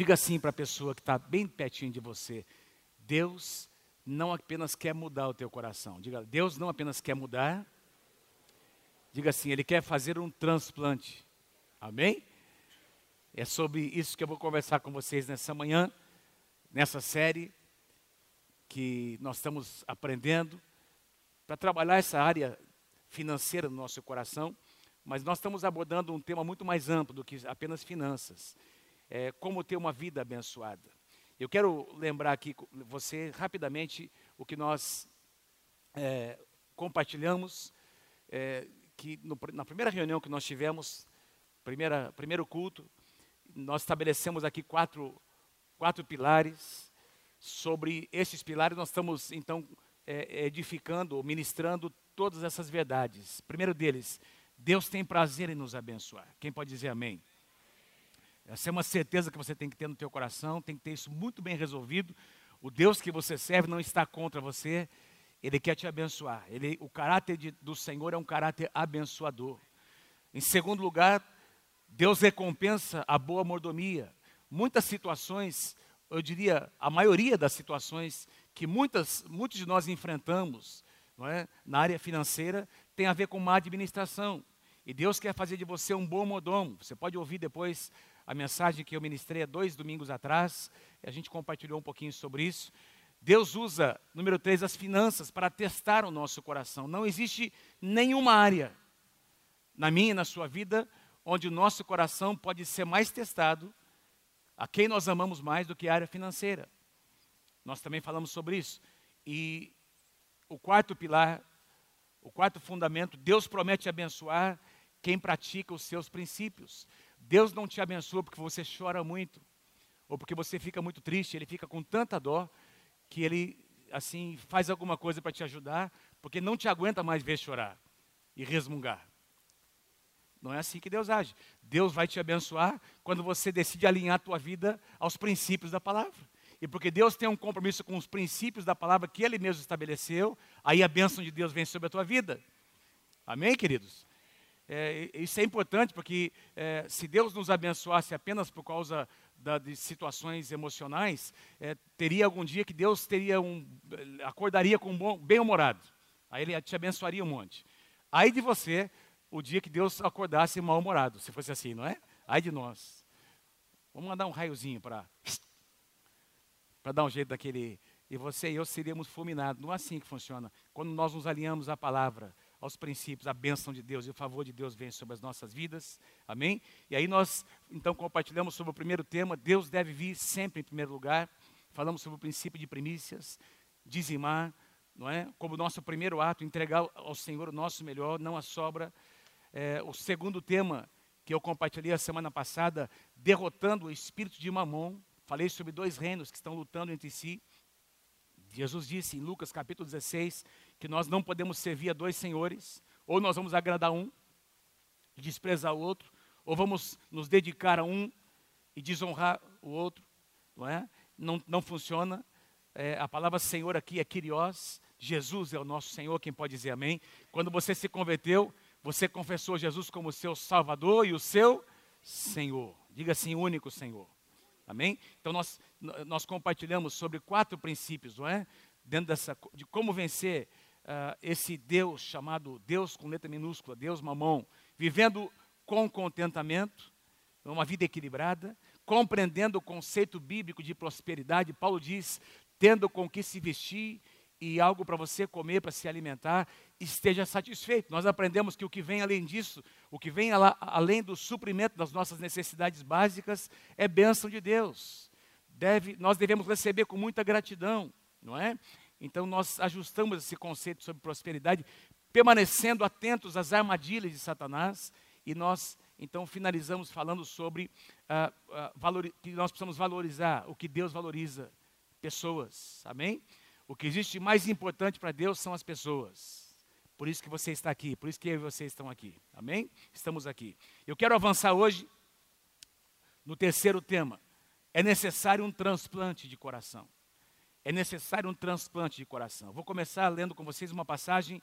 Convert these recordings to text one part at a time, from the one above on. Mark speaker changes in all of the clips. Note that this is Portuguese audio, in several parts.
Speaker 1: Diga assim para a pessoa que está bem pertinho de você: Deus não apenas quer mudar o teu coração. Diga, Deus não apenas quer mudar. Diga assim, Ele quer fazer um transplante. Amém? É sobre isso que eu vou conversar com vocês nessa manhã, nessa série que nós estamos aprendendo para trabalhar essa área financeira no nosso coração, mas nós estamos abordando um tema muito mais amplo do que apenas finanças. É, como ter uma vida abençoada. Eu quero lembrar aqui você rapidamente o que nós é, compartilhamos, é, que no, na primeira reunião que nós tivemos, primeira, primeiro culto, nós estabelecemos aqui quatro, quatro pilares. Sobre esses pilares nós estamos então é, edificando, ministrando todas essas verdades. Primeiro deles, Deus tem prazer em nos abençoar. Quem pode dizer amém? Essa é uma certeza que você tem que ter no teu coração, tem que ter isso muito bem resolvido. O Deus que você serve não está contra você, Ele quer te abençoar. Ele, o caráter de, do Senhor é um caráter abençoador. Em segundo lugar, Deus recompensa a boa mordomia. Muitas situações, eu diria, a maioria das situações que muitas, muitos de nós enfrentamos é, na área financeira tem a ver com má administração. E Deus quer fazer de você um bom mordomo. Você pode ouvir depois a mensagem que eu ministrei há dois domingos atrás. a gente compartilhou um pouquinho sobre isso. Deus usa, número três, as finanças para testar o nosso coração. Não existe nenhuma área na minha e na sua vida onde o nosso coração pode ser mais testado, a quem nós amamos mais do que a área financeira. Nós também falamos sobre isso. E o quarto pilar, o quarto fundamento, Deus promete abençoar quem pratica os seus princípios. Deus não te abençoa porque você chora muito, ou porque você fica muito triste, ele fica com tanta dó que ele assim faz alguma coisa para te ajudar, porque não te aguenta mais ver chorar e resmungar. Não é assim que Deus age. Deus vai te abençoar quando você decide alinhar a tua vida aos princípios da palavra. E porque Deus tem um compromisso com os princípios da palavra que Ele mesmo estabeleceu, aí a bênção de Deus vem sobre a tua vida. Amém, queridos? É, isso é importante porque é, se Deus nos abençoasse apenas por causa da, de situações emocionais, é, teria algum dia que Deus teria um, acordaria com um bem-humorado. Aí Ele te abençoaria um monte. Aí de você o dia que Deus acordasse mal-humorado, se fosse assim, não é? Ai de nós. Vamos mandar um raiozinho para para dar um jeito daquele. E você e eu seríamos fulminados. Não é assim que funciona. Quando nós nos alinhamos à palavra, aos princípios, a bênção de Deus e o favor de Deus vem sobre as nossas vidas. Amém? E aí nós, então, compartilhamos sobre o primeiro tema. Deus deve vir sempre em primeiro lugar. Falamos sobre o princípio de primícias, dizimar, não é? Como nosso primeiro ato, entregar ao Senhor o nosso melhor, não a sobra. É, o segundo tema que eu compartilhei a semana passada, derrotando o espírito de Mamon. Falei sobre dois reinos que estão lutando entre si. Jesus disse em Lucas capítulo 16 que nós não podemos servir a dois senhores, ou nós vamos agradar um e desprezar o outro, ou vamos nos dedicar a um e desonrar o outro, não é? Não, não funciona. É, a palavra Senhor aqui é Kyrios, Jesus é o nosso Senhor, quem pode dizer amém? Quando você se converteu, você confessou Jesus como seu Salvador e o seu Senhor. Diga assim, único Senhor. Amém? Então nós, nós compartilhamos sobre quatro princípios, não é? Dentro dessa, de como vencer uh, esse Deus chamado Deus com letra minúscula, Deus mamão, vivendo com contentamento, uma vida equilibrada, compreendendo o conceito bíblico de prosperidade. Paulo diz: tendo com que se vestir e algo para você comer, para se alimentar, esteja satisfeito. Nós aprendemos que o que vem além disso, o que vem além do suprimento das nossas necessidades básicas, é bênção de Deus. Deve, nós devemos receber com muita gratidão, não é? Então nós ajustamos esse conceito sobre prosperidade, permanecendo atentos às armadilhas de Satanás, e nós então finalizamos falando sobre uh, uh, valor, que nós precisamos valorizar o que Deus valoriza, pessoas, amém? O que existe mais importante para Deus são as pessoas. Por isso que você está aqui, por isso que eu e você estão aqui. Amém? Estamos aqui. Eu quero avançar hoje no terceiro tema. É necessário um transplante de coração. É necessário um transplante de coração. Vou começar lendo com vocês uma passagem,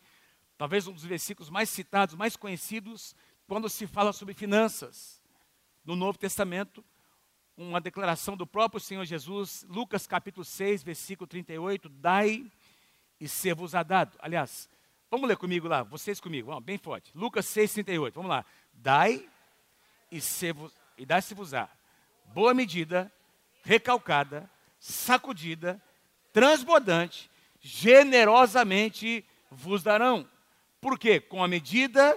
Speaker 1: talvez um dos versículos mais citados, mais conhecidos, quando se fala sobre finanças. No Novo Testamento, uma declaração do próprio Senhor Jesus, Lucas capítulo 6, versículo 38, dai e ser-vos-á dado. Aliás, vamos ler comigo lá, vocês comigo, vamos, bem forte. Lucas 6, 38, vamos lá. Dai e, e dai-se-vos-á. Boa medida, recalcada, sacudida, transbordante, generosamente vos darão. Porque com a medida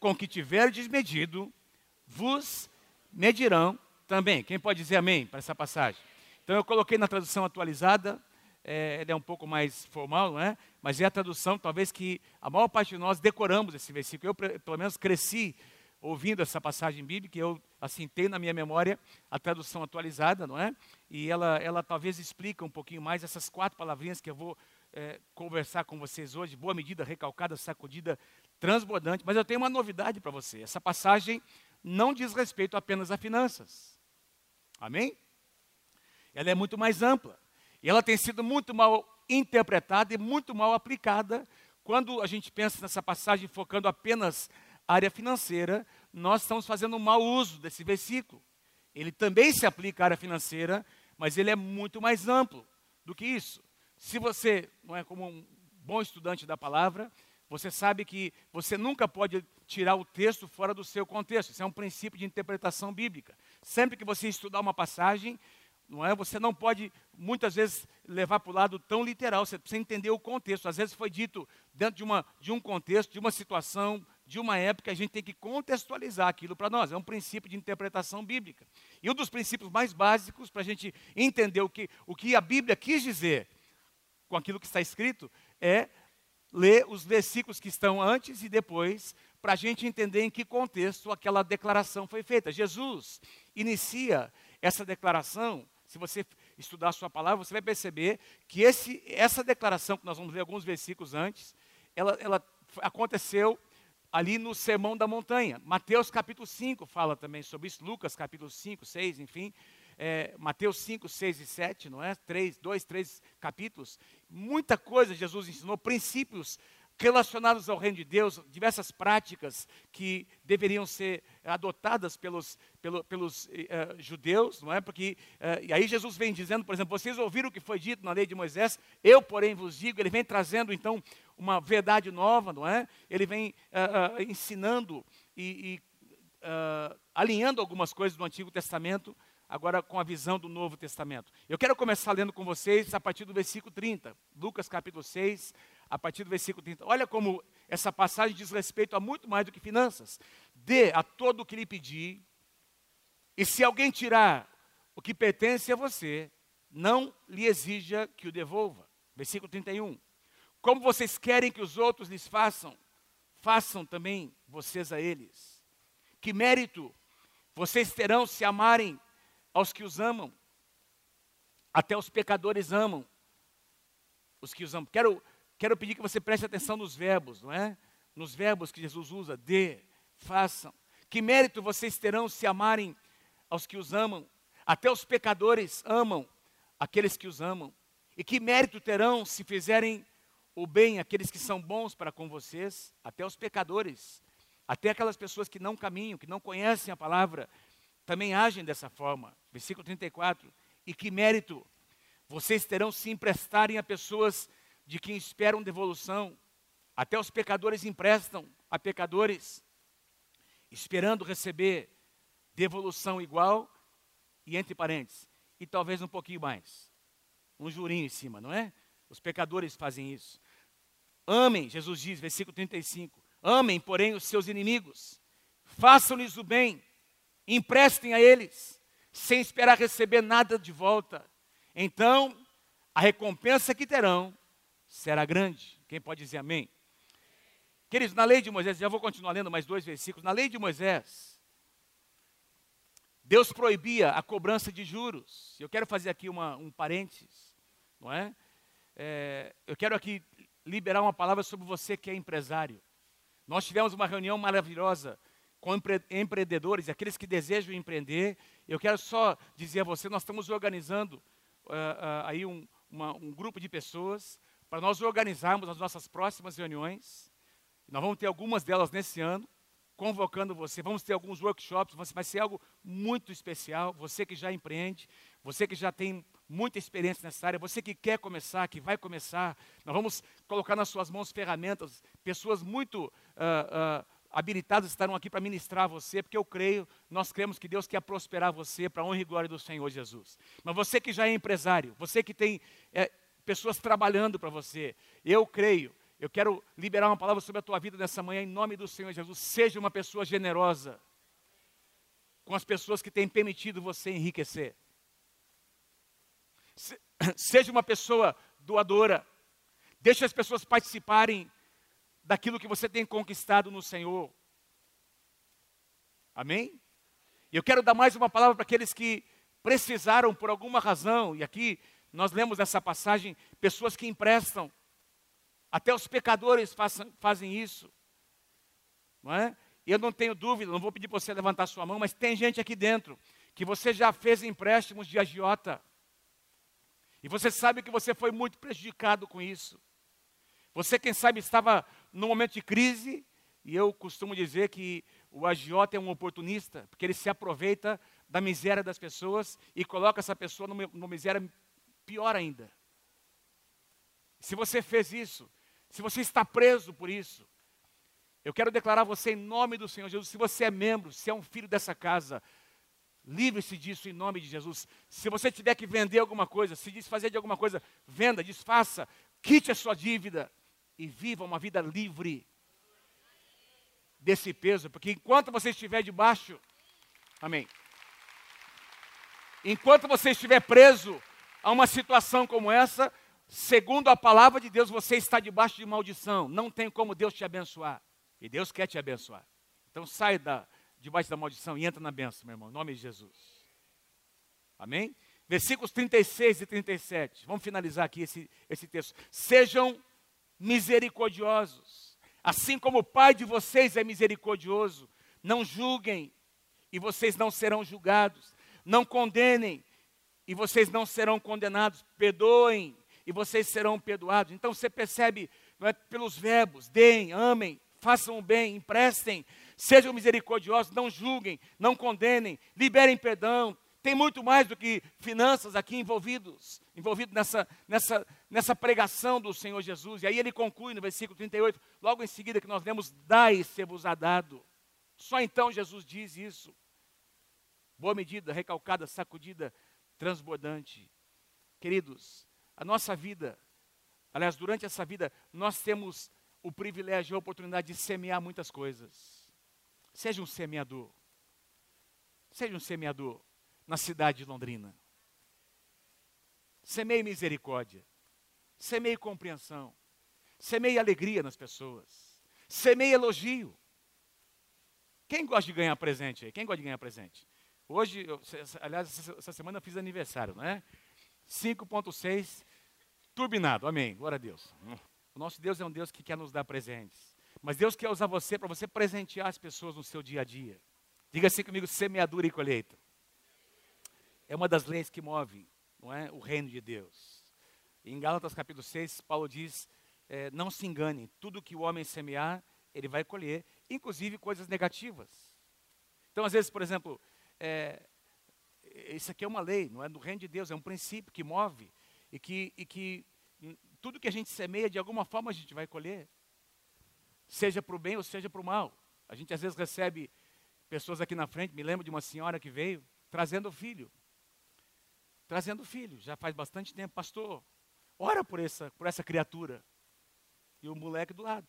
Speaker 1: com que tiverdes medido, vos medirão também. Quem pode dizer amém para essa passagem? Então eu coloquei na tradução atualizada, é, é um pouco mais formal, não é? Mas é a tradução, talvez que a maior parte de nós decoramos esse versículo. Eu, pelo menos, cresci ouvindo essa passagem bíblica, eu assim tenho na minha memória a tradução atualizada, não é? E ela, ela talvez explica um pouquinho mais essas quatro palavrinhas que eu vou é, conversar com vocês hoje. Boa medida, recalcada, sacudida, transbordante. Mas eu tenho uma novidade para você. Essa passagem não diz respeito apenas a finanças. Amém? Ela é muito mais ampla. E ela tem sido muito mal interpretada e muito mal aplicada quando a gente pensa nessa passagem focando apenas área financeira, nós estamos fazendo um mau uso desse versículo. Ele também se aplica à área financeira, mas ele é muito mais amplo do que isso. Se você não é como um bom estudante da palavra, você sabe que você nunca pode tirar o texto fora do seu contexto. Isso é um princípio de interpretação bíblica. Sempre que você estudar uma passagem, não é? Você não pode muitas vezes levar para o lado tão literal. Você precisa entender o contexto. Às vezes foi dito dentro de, uma, de um contexto, de uma situação, de uma época. A gente tem que contextualizar aquilo para nós. É um princípio de interpretação bíblica. E um dos princípios mais básicos para a gente entender o que, o que a Bíblia quis dizer com aquilo que está escrito é ler os versículos que estão antes e depois para a gente entender em que contexto aquela declaração foi feita. Jesus inicia essa declaração se você estudar a sua palavra, você vai perceber que esse, essa declaração, que nós vamos ver alguns versículos antes, ela, ela aconteceu ali no Sermão da Montanha. Mateus capítulo 5 fala também sobre isso, Lucas capítulo 5, 6, enfim. É, Mateus 5, 6 e 7, não é? Três, dois, três capítulos. Muita coisa Jesus ensinou, princípios relacionados ao reino de Deus, diversas práticas que deveriam ser adotadas pelos, pelo, pelos uh, judeus, não é? Porque, uh, e aí Jesus vem dizendo, por exemplo, vocês ouviram o que foi dito na lei de Moisés, eu, porém, vos digo, ele vem trazendo, então, uma verdade nova, não é? Ele vem uh, ensinando e, e alinhando algumas coisas do Antigo Testamento, agora com a visão do Novo Testamento. Eu quero começar lendo com vocês a partir do versículo 30, Lucas capítulo 6, a partir do versículo 30. Olha como essa passagem diz respeito a muito mais do que finanças. Dê a todo o que lhe pedir, e se alguém tirar o que pertence a você, não lhe exija que o devolva. Versículo 31. Como vocês querem que os outros lhes façam, façam também vocês a eles. Que mérito vocês terão se amarem aos que os amam? Até os pecadores amam os que os amam. Quero Quero pedir que você preste atenção nos verbos, não é? Nos verbos que Jesus usa: dê, façam. Que mérito vocês terão se amarem aos que os amam? Até os pecadores amam aqueles que os amam. E que mérito terão se fizerem o bem àqueles que são bons para com vocês? Até os pecadores, até aquelas pessoas que não caminham, que não conhecem a palavra, também agem dessa forma. Versículo 34. E que mérito vocês terão se emprestarem a pessoas de quem esperam devolução. Até os pecadores emprestam a pecadores, esperando receber devolução igual e entre parênteses, e talvez um pouquinho mais. Um jurinho em cima, não é? Os pecadores fazem isso. Amem, Jesus diz, versículo 35. Amem, porém, os seus inimigos. Façam-lhes o bem. Emprestem a eles, sem esperar receber nada de volta. Então, a recompensa que terão será grande. Quem pode dizer amém? Queridos, na lei de Moisés, já vou continuar lendo mais dois versículos. Na lei de Moisés, Deus proibia a cobrança de juros. Eu quero fazer aqui uma, um parênteses, não é? é? Eu quero aqui liberar uma palavra sobre você que é empresário. Nós tivemos uma reunião maravilhosa com empre empreendedores, aqueles que desejam empreender. Eu quero só dizer a você, nós estamos organizando uh, uh, aí um, uma, um grupo de pessoas para nós organizarmos as nossas próximas reuniões. Nós vamos ter algumas delas nesse ano, convocando você. Vamos ter alguns workshops, vai ser algo muito especial. Você que já empreende, você que já tem muita experiência nessa área, você que quer começar, que vai começar, nós vamos colocar nas suas mãos ferramentas, pessoas muito uh, uh, habilitadas estarão aqui para ministrar a você, porque eu creio, nós cremos que Deus quer prosperar você para a honra e glória do Senhor Jesus. Mas você que já é empresário, você que tem é, pessoas trabalhando para você, eu creio, eu quero liberar uma palavra sobre a tua vida nessa manhã, em nome do Senhor Jesus. Seja uma pessoa generosa com as pessoas que têm permitido você enriquecer. seja uma pessoa doadora. Deixe as pessoas participarem daquilo que você tem conquistado no Senhor. Amém? Eu quero dar mais uma palavra para aqueles que precisaram por alguma razão, e aqui nós lemos nessa passagem pessoas que emprestam, até os pecadores façam, fazem isso, não é? Eu não tenho dúvida, não vou pedir para você levantar sua mão, mas tem gente aqui dentro que você já fez empréstimos de agiota. E você sabe que você foi muito prejudicado com isso. Você, quem sabe, estava num momento de crise, e eu costumo dizer que o agiota é um oportunista, porque ele se aproveita da miséria das pessoas e coloca essa pessoa numa, miséria pior ainda. Se você fez isso, se você está preso por isso, eu quero declarar você em nome do Senhor Jesus, se você é membro, se é um filho dessa casa, Livre-se disso em nome de Jesus. Se você tiver que vender alguma coisa, se desfazer de alguma coisa, venda, desfaça, quite a sua dívida e viva uma vida livre desse peso, porque enquanto você estiver debaixo, amém. Enquanto você estiver preso a uma situação como essa, segundo a palavra de Deus, você está debaixo de maldição. Não tem como Deus te abençoar. E Deus quer te abençoar. Então sai da, debaixo da maldição e entra na bênção, meu irmão, em nome de Jesus. Amém? Versículos 36 e 37. Vamos finalizar aqui esse, esse texto. Sejam misericordiosos, assim como o Pai de vocês é misericordioso. Não julguem, e vocês não serão julgados. Não condenem, e vocês não serão condenados. Perdoem, e vocês serão perdoados. Então você percebe é, pelos verbos: deem, amem, façam o bem, emprestem, Sejam misericordiosos, não julguem, não condenem, liberem perdão. Tem muito mais do que finanças aqui envolvidos, envolvido nessa, nessa, nessa pregação do Senhor Jesus. E aí ele conclui no versículo 38, logo em seguida que nós lemos, dai ser-vos a dado. Só então Jesus diz isso. Boa medida, recalcada, sacudida, transbordante. Queridos, a nossa vida, aliás, durante essa vida, nós temos o privilégio e a oportunidade de semear muitas coisas. Seja um semeador. Seja um semeador na cidade de Londrina. Semeie misericórdia. Semeie compreensão. Semeie alegria nas pessoas. Semeie elogio. Quem gosta de ganhar presente aí? Quem gosta de ganhar presente? Hoje, eu, aliás, essa semana eu fiz aniversário, não é? 5.6 turbinado, amém, glória a Deus. O nosso Deus é um Deus que quer nos dar presentes. Mas Deus quer usar você para você presentear as pessoas no seu dia a dia. Diga assim comigo: semeadura e colheita. É uma das leis que move não é, o reino de Deus. Em Gálatas capítulo 6, Paulo diz: é, não se engane, tudo que o homem semear, ele vai colher, inclusive coisas negativas. Então, às vezes, por exemplo, é, isso aqui é uma lei, não é do reino de Deus, é um princípio que move e que, e que hum, tudo que a gente semeia, de alguma forma a gente vai colher seja para o bem ou seja para o mal. A gente às vezes recebe pessoas aqui na frente, me lembro de uma senhora que veio trazendo o filho. Trazendo o filho, já faz bastante tempo, pastor, ora por essa, por essa criatura. E o moleque do lado.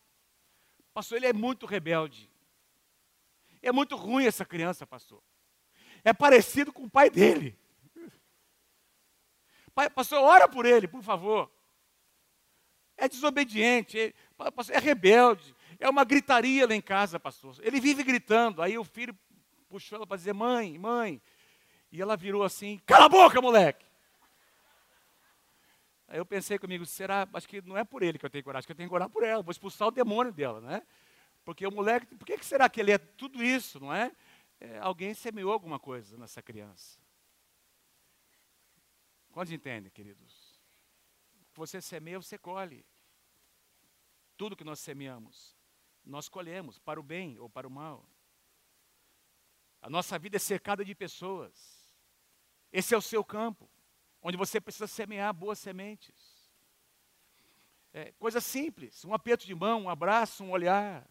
Speaker 1: Pastor, ele é muito rebelde. É muito ruim essa criança, pastor. É parecido com o pai dele. Pai, pastor, ora por ele, por favor. É desobediente, é, é rebelde, é uma gritaria lá em casa, pastor. Ele vive gritando. Aí o filho puxou ela para dizer: Mãe, mãe. E ela virou assim: Cala a boca, moleque. Aí eu pensei comigo: será? Acho que não é por ele que eu tenho que orar, acho que eu tenho que orar por ela. Vou expulsar o demônio dela, né? Porque o moleque, por que, que será que ele é tudo isso, não é? é alguém semeou alguma coisa nessa criança. Quantos entendem, queridos? Você semeia, você colhe. Tudo que nós semeamos nós colhemos, para o bem ou para o mal. A nossa vida é cercada de pessoas. Esse é o seu campo, onde você precisa semear boas sementes. É, coisa simples, um aperto de mão, um abraço, um olhar.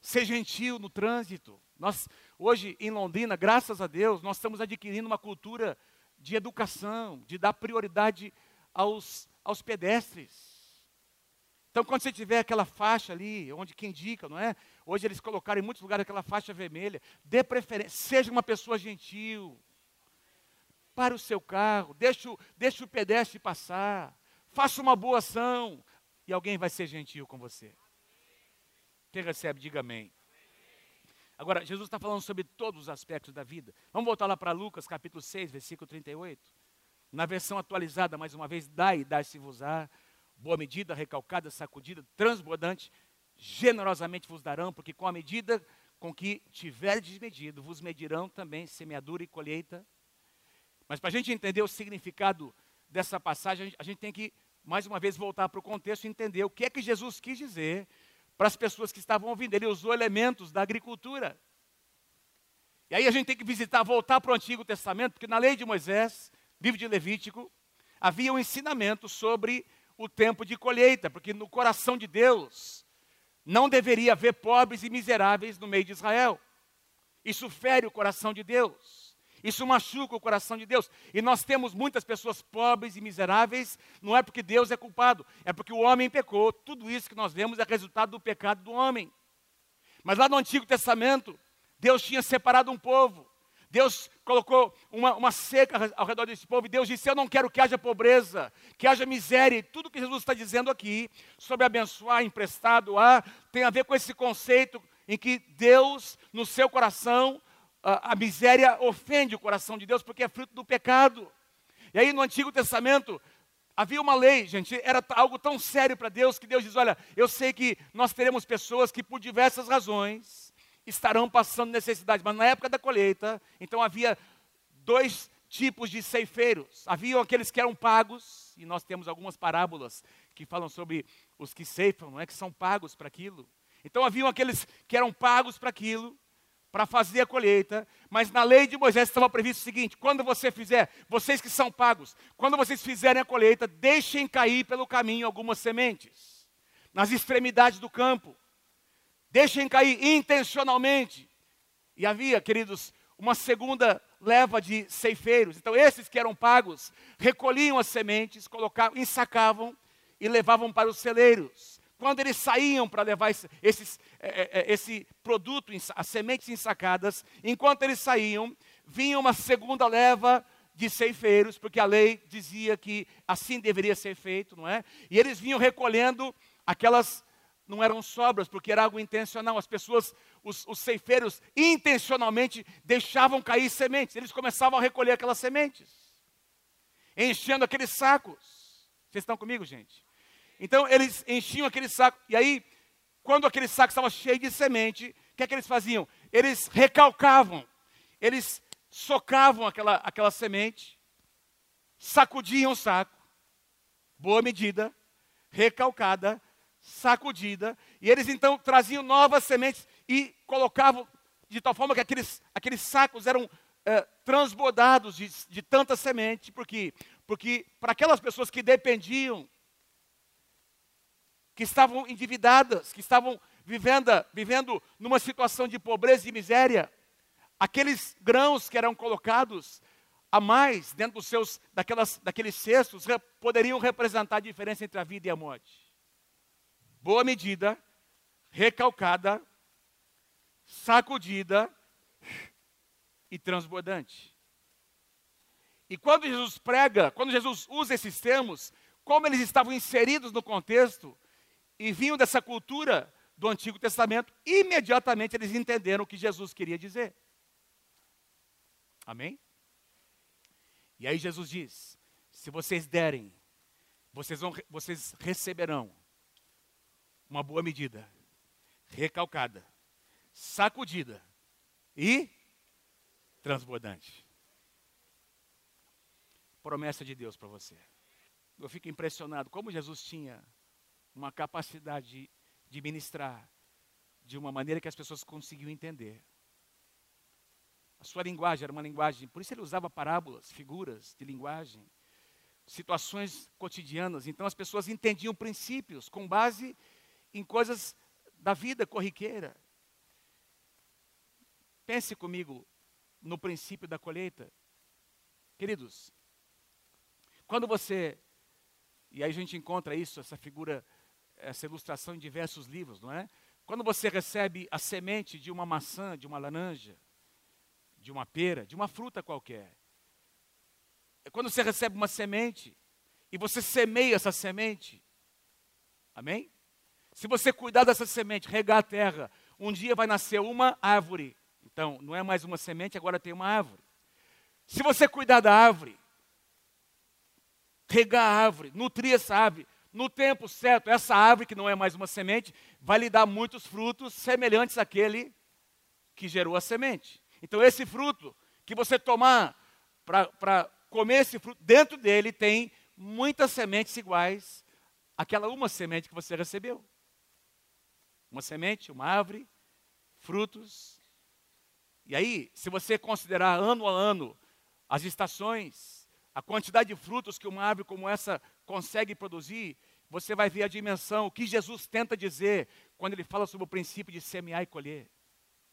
Speaker 1: Ser gentil no trânsito. Nós, hoje, em Londrina, graças a Deus, nós estamos adquirindo uma cultura de educação, de dar prioridade aos, aos pedestres. Então, quando você tiver aquela faixa ali, onde que indica, não é? Hoje eles colocaram em muitos lugares aquela faixa vermelha. Dê preferência, seja uma pessoa gentil. Para o seu carro, deixe o, pedestre passar. Faça uma boa ação e alguém vai ser gentil com você. Quem recebe, diga amém. Agora, Jesus está falando sobre todos os aspectos da vida. Vamos voltar lá para Lucas, capítulo 6, versículo 38. Na versão atualizada, mais uma vez, dai, dai-se-vos-á, boa medida, recalcada, sacudida, transbordante, generosamente vos darão, porque com a medida com que tiverdes medido, vos medirão também semeadura e colheita. Mas para a gente entender o significado dessa passagem, a gente tem que mais uma vez, voltar para o contexto e entender o que é que Jesus quis dizer para as pessoas que estavam ouvindo. Ele usou elementos da agricultura. E aí a gente tem que visitar, voltar para o Antigo Testamento, porque na lei de Moisés, livro de Levítico, havia um ensinamento sobre o tempo de colheita, porque no coração de Deus não deveria haver pobres e miseráveis no meio de Israel. Isso fere o coração de Deus. Isso machuca o coração de Deus. E nós temos muitas pessoas pobres e miseráveis, não é porque Deus é culpado, é porque o homem pecou. Tudo isso que nós vemos é resultado do pecado do homem. Mas lá no Antigo Testamento, Deus tinha separado um povo. Deus colocou uma, uma, seca ao redor desse povo e Deus disse: Eu não quero que haja pobreza, que haja miséria. E tudo que Jesus está dizendo aqui sobre abençoar, emprestado a, tem a ver com esse conceito em que Deus, no seu coração, a, a miséria ofende o coração de Deus porque é fruto do pecado. E aí no Antigo Testamento, Havia uma lei, gente, era algo tão sério para Deus que Deus diz: Olha, eu sei que nós teremos pessoas que por diversas razões estarão passando necessidade, mas na época da colheita, então havia dois tipos de ceifeiros. Haviam aqueles que eram pagos, e nós temos algumas parábolas que falam sobre os que ceifam, não é que são pagos para aquilo. Então haviam aqueles que eram pagos para aquilo, para fazer a colheita, mas na lei de Moisés estava previsto o seguinte: quando você fizer, vocês que são pagos, quando vocês fizerem a colheita, deixem cair pelo caminho algumas sementes, nas extremidades do campo, deixem cair intencionalmente. E havia, queridos, uma segunda leva de ceifeiros. Então, esses que eram pagos recolhiam as sementes, colocavam, ensacavam e levavam para os celeiros. Quando eles saíam para levar esse, esses, é, é, é, esse produto, as sementes ensacadas, enquanto eles saíam, vinha uma segunda leva de ceifeiros, porque a lei dizia que assim deveria ser feito, não é? E eles vinham recolhendo aquelas, não eram sobras, porque era algo intencional. As pessoas, os, os ceifeiros, intencionalmente deixavam cair sementes. Eles começavam a recolher aquelas sementes, enchendo aqueles sacos. Vocês estão comigo, gente? Então eles enchiam aquele saco, e aí, quando aquele saco estava cheio de semente, o que é que eles faziam? Eles recalcavam, eles socavam aquela, aquela semente, sacudiam o saco, boa medida, recalcada, sacudida, e eles então traziam novas sementes e colocavam de tal forma que aqueles, aqueles sacos eram é, transbordados de, de tanta semente, porque, porque para aquelas pessoas que dependiam que estavam endividadas, que estavam vivendo, vivendo numa situação de pobreza e miséria. Aqueles grãos que eram colocados a mais dentro dos seus, daquelas, daqueles cestos poderiam representar a diferença entre a vida e a morte. Boa medida, recalcada, sacudida e transbordante. E quando Jesus prega, quando Jesus usa esses termos, como eles estavam inseridos no contexto, e vinham dessa cultura do Antigo Testamento, imediatamente eles entenderam o que Jesus queria dizer. Amém? E aí Jesus diz: se vocês derem, vocês, vão, vocês receberão uma boa medida, recalcada, sacudida e transbordante. Promessa de Deus para você. Eu fico impressionado como Jesus tinha uma capacidade de, ministrar de uma maneira que as pessoas conseguiam entender. A sua linguagem era uma linguagem, por isso ele usava parábolas, figuras de linguagem, situações cotidianas. Então as pessoas entendiam princípios com base em coisas da vida corriqueira. Pense comigo no princípio da colheita. Queridos, quando você, e aí a gente encontra isso, essa figura, essa ilustração em diversos livros, não é? Quando você recebe a semente de uma maçã, de uma laranja, de uma pera, de uma fruta qualquer, é quando você recebe uma semente e você semeia essa semente, amém? Se você cuidar dessa semente, regar a terra, um dia vai nascer uma árvore. Então, não é mais uma semente, agora tem uma árvore. Se você cuidar da árvore, regar a árvore, nutrir essa árvore, no tempo certo, essa árvore, que não é mais uma semente, vai lhe dar muitos frutos semelhantes àquele que gerou a semente. Então, esse fruto que você tomar para comer esse fruto, dentro dele tem muitas sementes iguais àquela uma semente que você recebeu. Uma semente, uma árvore, frutos. E aí, se você considerar ano a ano as estações, a quantidade de frutos que uma árvore como essa consegue produzir, você vai ver a dimensão, o que Jesus tenta dizer quando ele fala sobre o princípio de semear e colher.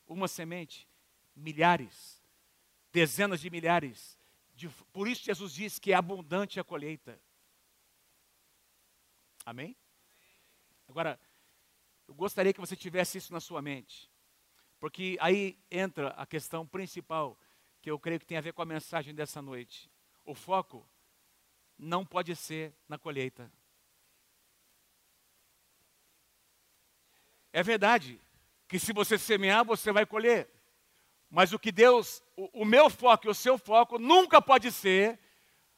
Speaker 1: Uma semente, milhares, dezenas de milhares. De, por isso Jesus diz que é abundante a colheita. Amém? Agora, eu gostaria que você tivesse isso na sua mente. Porque aí entra a questão principal que eu creio que tem a ver com a mensagem dessa noite. O foco não pode ser na colheita. É verdade que se você semear, você vai colher. Mas o que Deus, o, o meu foco e o seu foco nunca pode ser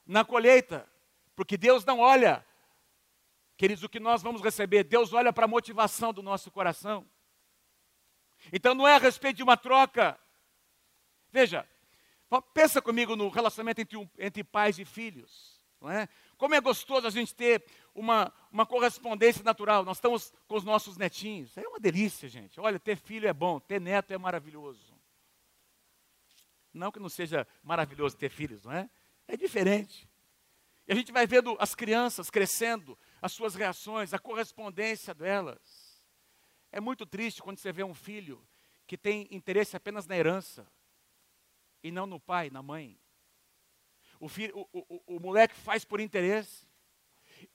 Speaker 1: na colheita. Porque Deus não olha, queridos, o que nós vamos receber. Deus olha para a motivação do nosso coração. Então não é a respeito de uma troca. Veja, Pensa comigo no relacionamento entre, entre pais e filhos. Não é? Como é gostoso a gente ter uma, uma correspondência natural. Nós estamos com os nossos netinhos. É uma delícia, gente. Olha, ter filho é bom, ter neto é maravilhoso. Não que não seja maravilhoso ter filhos, não é? É diferente. E a gente vai vendo as crianças crescendo, as suas reações, a correspondência delas. É muito triste quando você vê um filho que tem interesse apenas na herança e não no pai, na mãe. O, filho, o, o, o moleque faz por interesse.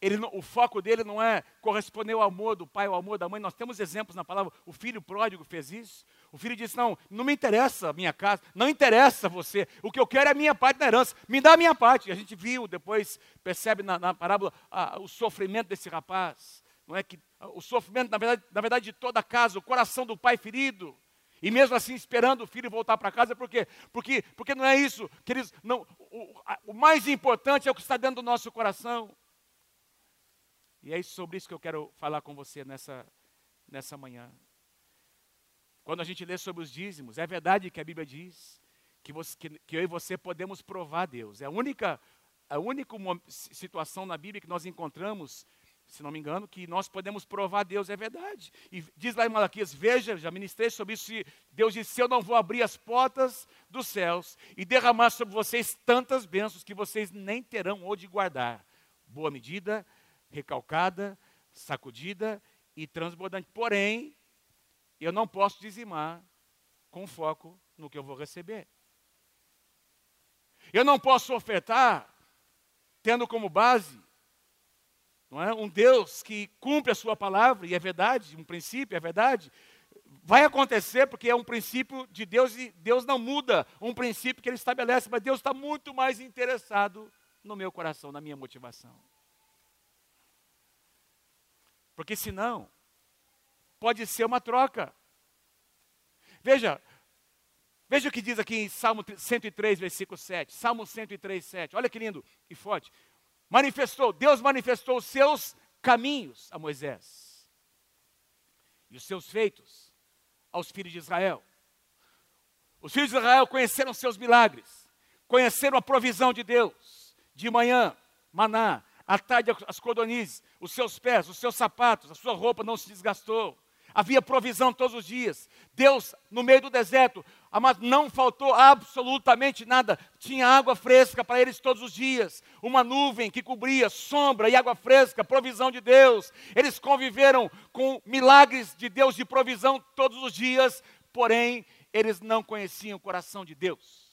Speaker 1: Ele o foco dele não é corresponder ao amor do pai, ao amor da mãe. Nós temos exemplos na palavra. O filho pródigo fez isso. O filho disse: Não, não me interessa a minha casa, não interessa você. O que eu quero é a minha parte na herança. Me dá a minha parte. E a gente viu, depois percebe na, na parábola o sofrimento desse rapaz. Não é que o sofrimento, na verdade, na verdade, de toda a casa, o coração do pai ferido. E mesmo assim esperando o filho voltar para casa, por quê? Porque, porque não é isso, queridos, não, o, a, o mais importante é o que está dentro do nosso coração. E é sobre isso que eu quero falar com você nessa, nessa manhã. Quando a gente lê sobre os dízimos, é verdade que a Bíblia diz que, você, que, que eu e você podemos provar Deus. É a única, a única situação na Bíblia que nós encontramos se não me engano, que nós podemos provar Deus, é verdade. E diz lá em Malaquias, veja, já ministrei sobre isso, Deus disse, eu não vou abrir as portas dos céus e derramar sobre vocês tantas bênçãos que vocês nem terão onde guardar. Boa medida, recalcada, sacudida e transbordante. Porém, eu não posso dizimar com foco no que eu vou receber. Eu não posso ofertar tendo como base não é? Um Deus que cumpre a sua palavra, e é verdade, um princípio, é verdade. Vai acontecer porque é um princípio de Deus e Deus não muda um princípio que Ele estabelece, mas Deus está muito mais interessado no meu coração, na minha motivação. Porque senão, pode ser uma troca. Veja, veja o que diz aqui em Salmo 103, versículo 7. Salmo 103, 7. Olha que lindo e forte manifestou, Deus manifestou os seus caminhos a Moisés e os seus feitos aos filhos de Israel. Os filhos de Israel conheceram seus milagres, conheceram a provisão de Deus. De manhã, maná, à tarde, as cordonizes, os seus pés, os seus sapatos, a sua roupa não se desgastou. havia provisão todos os dias. Deus, no meio do deserto, não faltou absolutamente nada. Tinha água fresca para eles todos os dias, uma nuvem que cobria, sombra e água fresca, provisão de Deus. Eles conviveram com milagres de Deus de provisão todos os dias, porém, eles não conheciam o coração de Deus.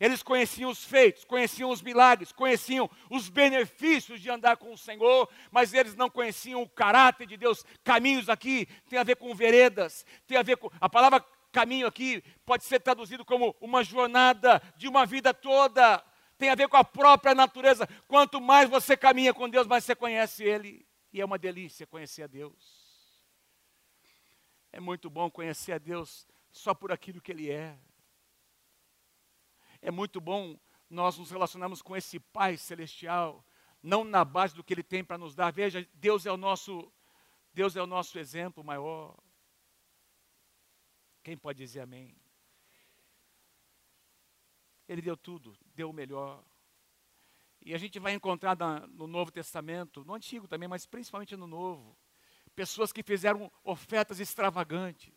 Speaker 1: Eles conheciam os feitos, conheciam os milagres, conheciam os benefícios de andar com o Senhor, mas eles não conheciam o caráter de Deus. Caminhos aqui tem a ver com veredas, tem a ver com. A palavra caminho aqui pode ser traduzido como uma jornada de uma vida toda. Tem a ver com a própria natureza. Quanto mais você caminha com Deus, mais você conhece Ele. E é uma delícia conhecer a Deus. É muito bom conhecer a Deus só por aquilo que Ele é. É muito bom nós nos relacionarmos com esse Pai celestial, não na base do que Ele tem para nos dar. Veja, Deus é o nosso, Deus é o nosso exemplo maior. Quem pode dizer amém? Ele deu tudo, deu o melhor. E a gente vai encontrar na, no Novo Testamento, no Antigo também, mas principalmente no Novo, pessoas que fizeram ofertas extravagantes,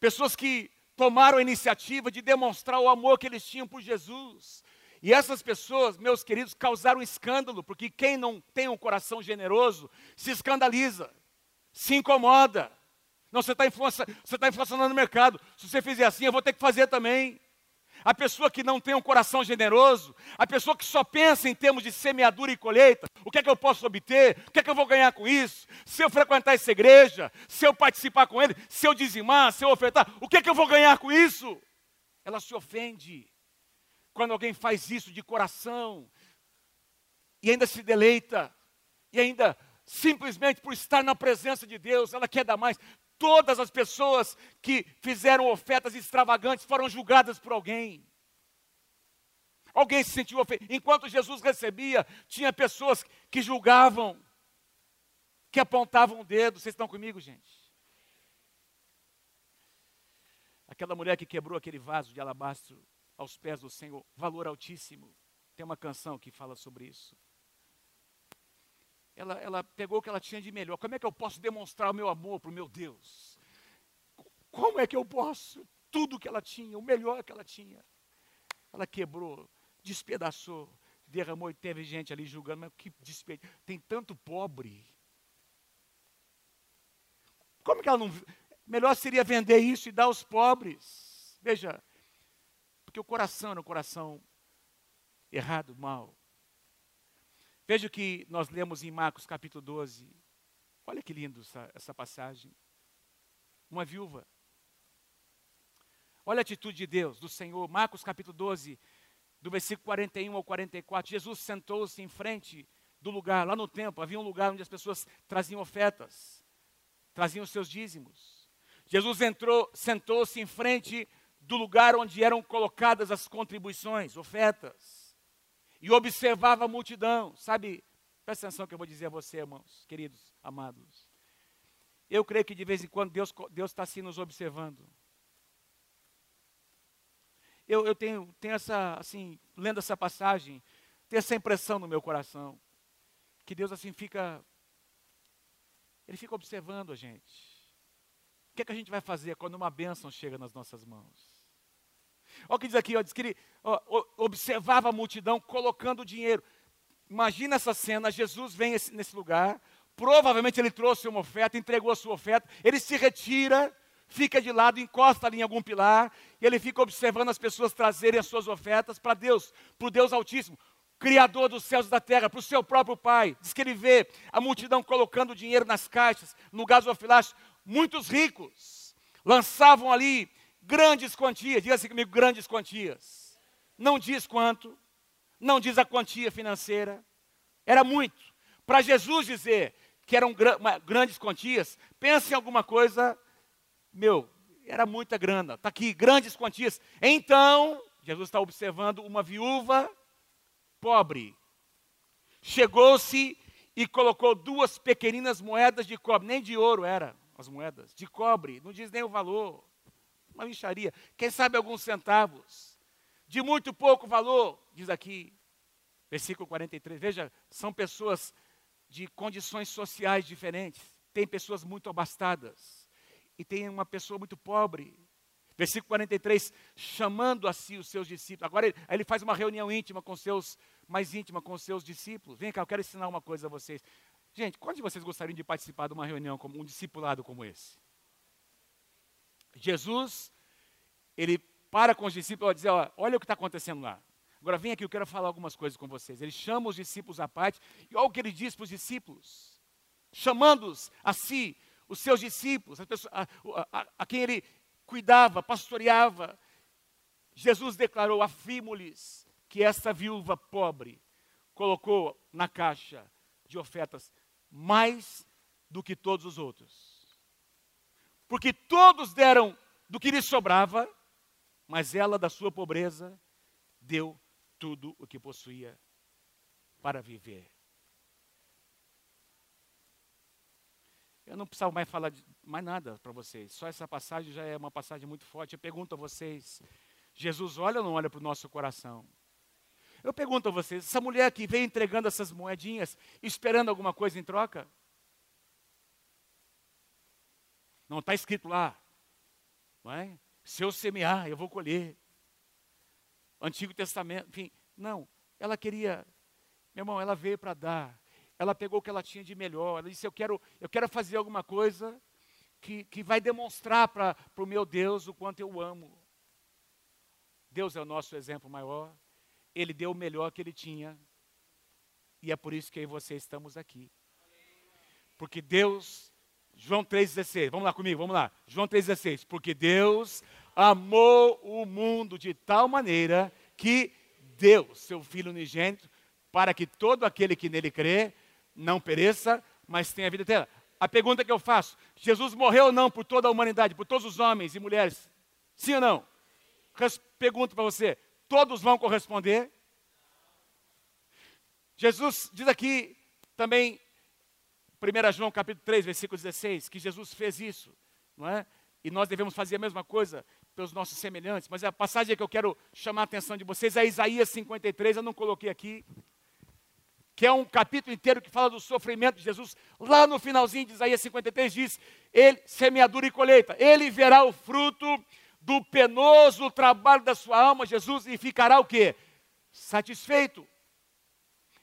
Speaker 1: pessoas que tomaram a iniciativa de demonstrar o amor que eles tinham por Jesus. E essas pessoas, meus queridos, causaram escândalo, porque quem não tem um coração generoso se escandaliza, se incomoda. Não, você está você tá inflacionando o mercado. Se você fizer assim, eu vou ter que fazer também a pessoa que não tem um coração generoso, a pessoa que só pensa em termos de semeadura e colheita, o que é que eu posso obter, o que é que eu vou ganhar com isso, se eu frequentar essa igreja, se eu participar com ele, se eu dizimar, se eu ofertar, o que é que eu vou ganhar com isso? Ela se ofende quando alguém faz isso de coração e ainda se deleita, e ainda simplesmente por estar na presença de Deus, ela quer dar mais todas as pessoas que fizeram ofertas extravagantes foram julgadas por alguém. Alguém se sentiu ofendido. Enquanto Jesus recebia, tinha pessoas que julgavam, que apontavam o dedo. Vocês estão comigo, gente? Aquela mulher que quebrou aquele vaso de alabastro aos pés do Senhor, valor altíssimo. Tem uma canção que fala sobre isso ela, ela pegou o que ela tinha de melhor. Como é que eu posso demonstrar o meu amor para o meu Deus? Como é que eu posso? Tudo que ela tinha, o melhor que ela tinha. Ela quebrou, despedaçou, derramou e teve gente ali julgando, mas que despedida. Tem tanto pobre. Como que ela não. Melhor seria vender isso e dar aos pobres. Veja, porque o coração era um coração errado, mal. Veja o que nós lemos em Marcos capítulo 12. Olha que lindo essa, essa passagem. Uma viúva. Olha a atitude de Deus, do Senhor. Marcos capítulo 12, do versículo 41 ao 44. Jesus sentou-se em frente do lugar, lá no templo. Havia um lugar onde as pessoas traziam ofertas, traziam seus dízimos. Jesus entrou, sentou-se em frente do lugar onde eram colocadas as contribuições, ofertas e observava a multidão. Sabe, presta atenção que eu vou dizer a você, irmãos, queridos, amados. Eu creio que de vez em quando Deus está assim nos observando. Eu, eu tenho, tenho essa, assim, lendo essa passagem, tenho essa impressão no meu coração. Que Deus assim fica, Ele fica observando a gente. O que, é que a gente vai fazer quando uma bênção chega nas nossas mãos? Olha o que diz aqui, ó, diz que ele ó, observava a multidão colocando dinheiro. Imagina essa cena, Jesus vem esse, nesse lugar, provavelmente ele trouxe uma oferta, entregou a sua oferta, ele se retira, fica de lado, encosta ali em algum pilar, e ele fica observando as pessoas trazerem as suas ofertas para Deus, para o Deus Altíssimo, Criador dos céus e da terra, para o seu próprio Pai. Diz que ele vê a multidão colocando dinheiro nas caixas, no gasofilácio, muitos ricos lançavam ali grandes quantias, diga assim comigo, grandes quantias. Não diz quanto, não diz a quantia financeira, era muito. Para Jesus dizer que eram grandes quantias, pense em alguma coisa, meu, era muita grana, está aqui, grandes quantias. Então, Jesus está observando uma viúva pobre. Chegou-se e colocou duas pequeninas moedas de cobre, nem de ouro era as moedas, de cobre, não diz nem o valor uma micharia, quem sabe alguns centavos, de muito pouco valor, diz aqui, versículo 43. Veja, são pessoas de condições sociais diferentes. tem pessoas muito abastadas e tem uma pessoa muito pobre. Versículo 43, chamando a si os seus discípulos. Agora ele, ele faz uma reunião íntima com seus, mais íntima com seus discípulos. Vem cá, eu quero ensinar uma coisa a vocês. Gente, quantos de vocês gostariam de participar de uma reunião como um discipulado como esse? Jesus, ele para com os discípulos e diz: olha o que está acontecendo lá. Agora vem aqui, eu quero falar algumas coisas com vocês. Ele chama os discípulos à parte, e olha o que ele diz para os discípulos, chamando-os a si, os seus discípulos, a, a, a, quem ele cuidava, pastoreava. Jesus declarou: afirmo-lhes que essa viúva pobre colocou na caixa de ofertas mais do que todos os outros. Porque todos deram do que lhe sobrava, mas ela, da sua pobreza, deu tudo o que possuía para viver. Eu não precisava mais falar de mais nada para vocês. Só essa passagem já é uma passagem muito forte. Eu pergunto a vocês: Jesus olha ou não olha para o nosso coração? Eu pergunto a vocês: essa mulher que vem entregando essas moedinhas, esperando alguma coisa em troca? Não está escrito lá. Não é? Se eu semear, eu vou colher. Antigo Testamento, enfim. Não, ela queria, meu irmão, ela veio para dar. Ela pegou o que ela tinha de melhor. Ela disse: Eu quero, eu quero fazer alguma coisa que, que vai demonstrar para o meu Deus o quanto eu amo. Deus é o nosso exemplo maior. Ele deu o melhor que ele tinha. E é por isso que eu e você estamos aqui. Porque Deus, João 3,16, vamos lá comigo, vamos lá. João 3,16. Porque Deus amou o mundo de tal maneira que deu seu Filho unigênito para que todo aquele que nele crê não pereça, mas tenha vida eterna. A pergunta que eu faço: Jesus morreu ou não por toda a humanidade, por todos os homens e mulheres? Sim ou não? Pergunto para você: todos vão corresponder? Jesus diz aqui também, 1 João capítulo 3, versículo 16, que Jesus fez isso, não é? E nós devemos fazer a mesma coisa pelos nossos semelhantes, mas a passagem que eu quero chamar a atenção de vocês é Isaías 53, eu não coloquei aqui, que é um capítulo inteiro que fala do sofrimento de Jesus. Lá no finalzinho de Isaías 53 diz: ele, semeadura e colheita, ele verá o fruto do penoso trabalho da sua alma, Jesus, e ficará o quê? Satisfeito.